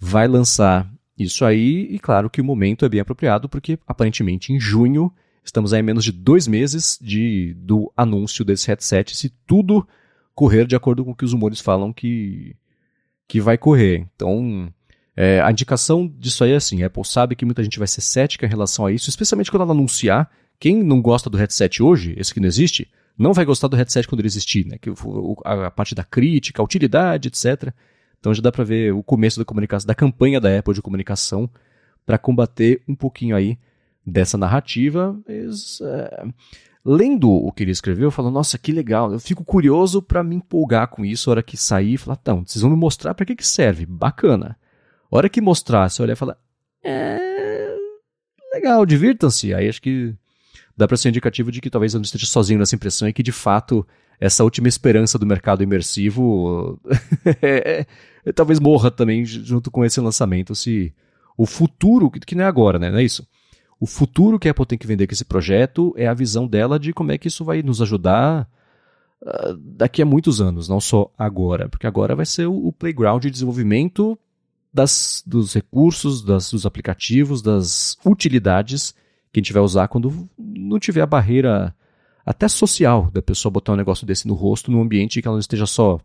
vai lançar isso aí, e claro que o momento é bem apropriado, porque aparentemente em junho, estamos aí menos de dois meses de, do anúncio desse headset, se tudo correr de acordo com o que os rumores falam que, que vai correr. Então, é, a indicação disso aí é assim: a Apple sabe que muita gente vai ser cética em relação a isso, especialmente quando ela anunciar. Quem não gosta do headset hoje, esse que não existe, não vai gostar do headset quando ele existir, né? Que a, a parte da crítica, a utilidade, etc. Então já dá para ver o começo da comunicação, da campanha da Apple de comunicação para combater um pouquinho aí dessa narrativa. Mas, é... Lendo o que ele escreveu, eu falo, nossa, que legal. Eu fico curioso para me empolgar com isso, a hora que sair, falar, então, vocês vão me mostrar para que que serve. Bacana. A hora que mostrar, você olhar e falar, é... legal, divirtam-se. Aí acho que dá para ser um indicativo de que talvez eu não esteja sozinho nessa impressão e que de fato essa última esperança do mercado imersivo é, é, talvez morra também junto com esse lançamento. Se o futuro, que não é agora, né? Não é isso? O futuro que a Apple tem que vender com esse projeto é a visão dela de como é que isso vai nos ajudar uh, daqui a muitos anos, não só agora. Porque agora vai ser o, o playground de desenvolvimento das, dos recursos, das, dos aplicativos, das utilidades que a gente vai usar quando não tiver a barreira até social da pessoa botar um negócio desse no rosto num ambiente que ela não esteja só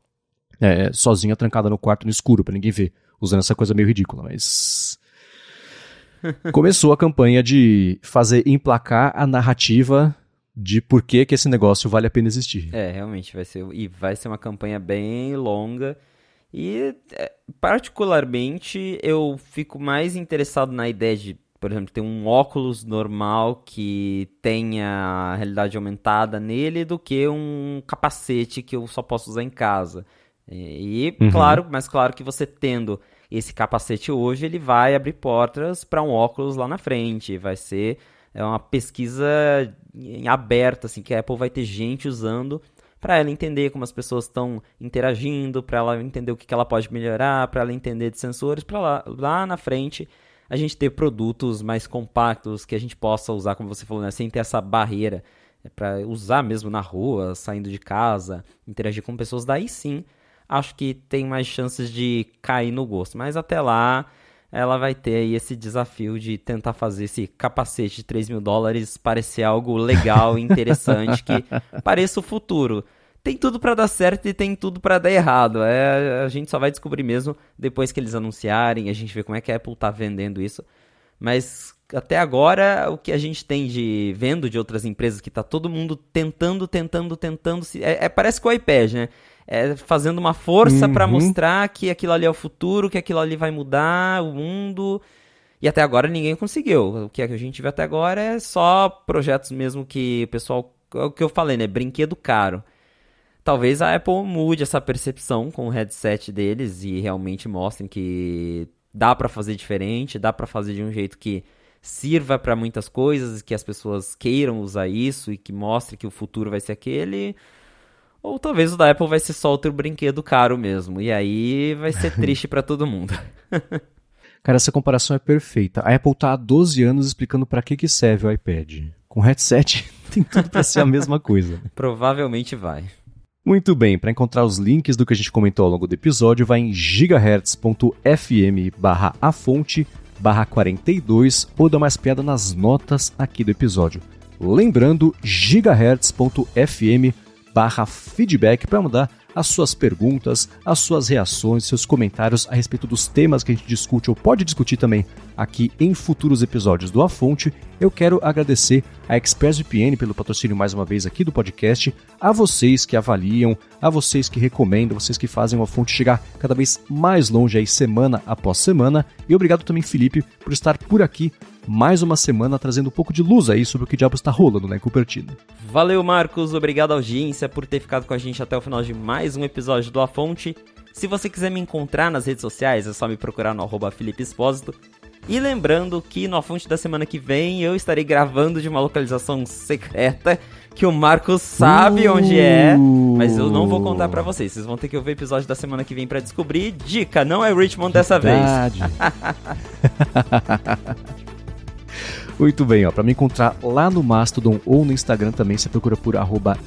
é, sozinha, trancada no quarto no escuro, para ninguém ver, usando essa coisa meio ridícula, mas. Começou a campanha de fazer emplacar a narrativa de por que, que esse negócio vale a pena existir. É, realmente vai ser. E vai ser uma campanha bem longa. E, é, particularmente, eu fico mais interessado na ideia de por exemplo, ter um óculos normal que tenha realidade aumentada nele do que um capacete que eu só posso usar em casa. E, uhum. claro, mas claro que você tendo esse capacete hoje, ele vai abrir portas para um óculos lá na frente. Vai ser é uma pesquisa aberta, assim, que a Apple vai ter gente usando para ela entender como as pessoas estão interagindo, para ela entender o que, que ela pode melhorar, para ela entender de sensores, para lá, lá na frente a gente ter produtos mais compactos que a gente possa usar, como você falou, né, sem ter essa barreira é para usar mesmo na rua, saindo de casa, interagir com pessoas, daí sim acho que tem mais chances de cair no gosto. Mas até lá ela vai ter aí esse desafio de tentar fazer esse capacete de 3 mil dólares parecer algo legal e interessante, que pareça o futuro tem tudo para dar certo e tem tudo para dar errado. É, a gente só vai descobrir mesmo depois que eles anunciarem, a gente vê como é que a Apple tá vendendo isso. Mas até agora, o que a gente tem de vendo de outras empresas que tá todo mundo tentando, tentando, tentando. Se, é, é, parece com o iPad, né? É fazendo uma força uhum. para mostrar que aquilo ali é o futuro, que aquilo ali vai mudar o mundo. E até agora ninguém conseguiu. O que a gente vê até agora é só projetos mesmo que o pessoal. É o que eu falei, né? Brinquedo caro talvez a Apple mude essa percepção com o headset deles e realmente mostrem que dá para fazer diferente, dá para fazer de um jeito que sirva para muitas coisas, que as pessoas queiram usar isso e que mostre que o futuro vai ser aquele. Ou talvez o da Apple vai ser só outro brinquedo caro mesmo. E aí vai ser triste para todo mundo. Cara, essa comparação é perfeita. A Apple tá há 12 anos explicando para que, que serve o iPad. Com headset, tem tudo para ser a mesma coisa. Provavelmente vai. Muito bem, para encontrar os links do que a gente comentou ao longo do episódio, vai em gigahertz.fm barra a fonte barra 42 ou dá mais piada nas notas aqui do episódio. Lembrando, gigahertz.fm barra feedback para mandar as suas perguntas, as suas reações, seus comentários a respeito dos temas que a gente discute ou pode discutir também aqui em futuros episódios do A Fonte. Eu quero agradecer a ExpressVPN pelo patrocínio mais uma vez aqui do podcast, a vocês que avaliam, a vocês que recomendam, vocês que fazem A Fonte chegar cada vez mais longe aí semana após semana. E obrigado também, Felipe, por estar por aqui mais uma semana trazendo um pouco de luz aí sobre o que diabo está rolando lá em Cupertino. Valeu, Marcos. Obrigado, audiência, por ter ficado com a gente até o final de mais um episódio do A Fonte. Se você quiser me encontrar nas redes sociais, é só me procurar no arroba Felipe Espósito. E lembrando que no A Fonte da semana que vem eu estarei gravando de uma localização secreta que o Marcos sabe uh. onde é, mas eu não vou contar para vocês. Vocês vão ter que ouvir o episódio da semana que vem para descobrir. Dica, não é Richmond dessa Verdade. vez. Muito bem, ó, para me encontrar lá no Mastodon ou no Instagram também, você procura por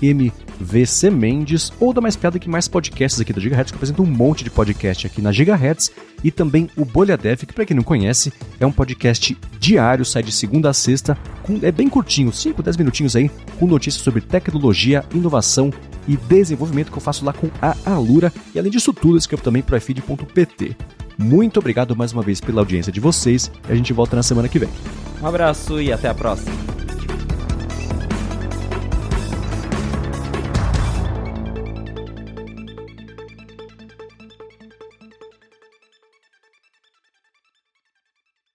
mvcmendes ou dá mais piada que mais podcasts aqui da Gigahertz, que apresenta um monte de podcast aqui na Gigahertz e também o Bolha que para quem não conhece, é um podcast diário, sai de segunda a sexta, com, é bem curtinho, 5, 10 minutinhos aí, com notícias sobre tecnologia, inovação e desenvolvimento que eu faço lá com a Alura e além disso tudo, escrevo também para ifeed.pt. Muito obrigado mais uma vez pela audiência de vocês e a gente volta na semana que vem. Um abraço e até a próxima.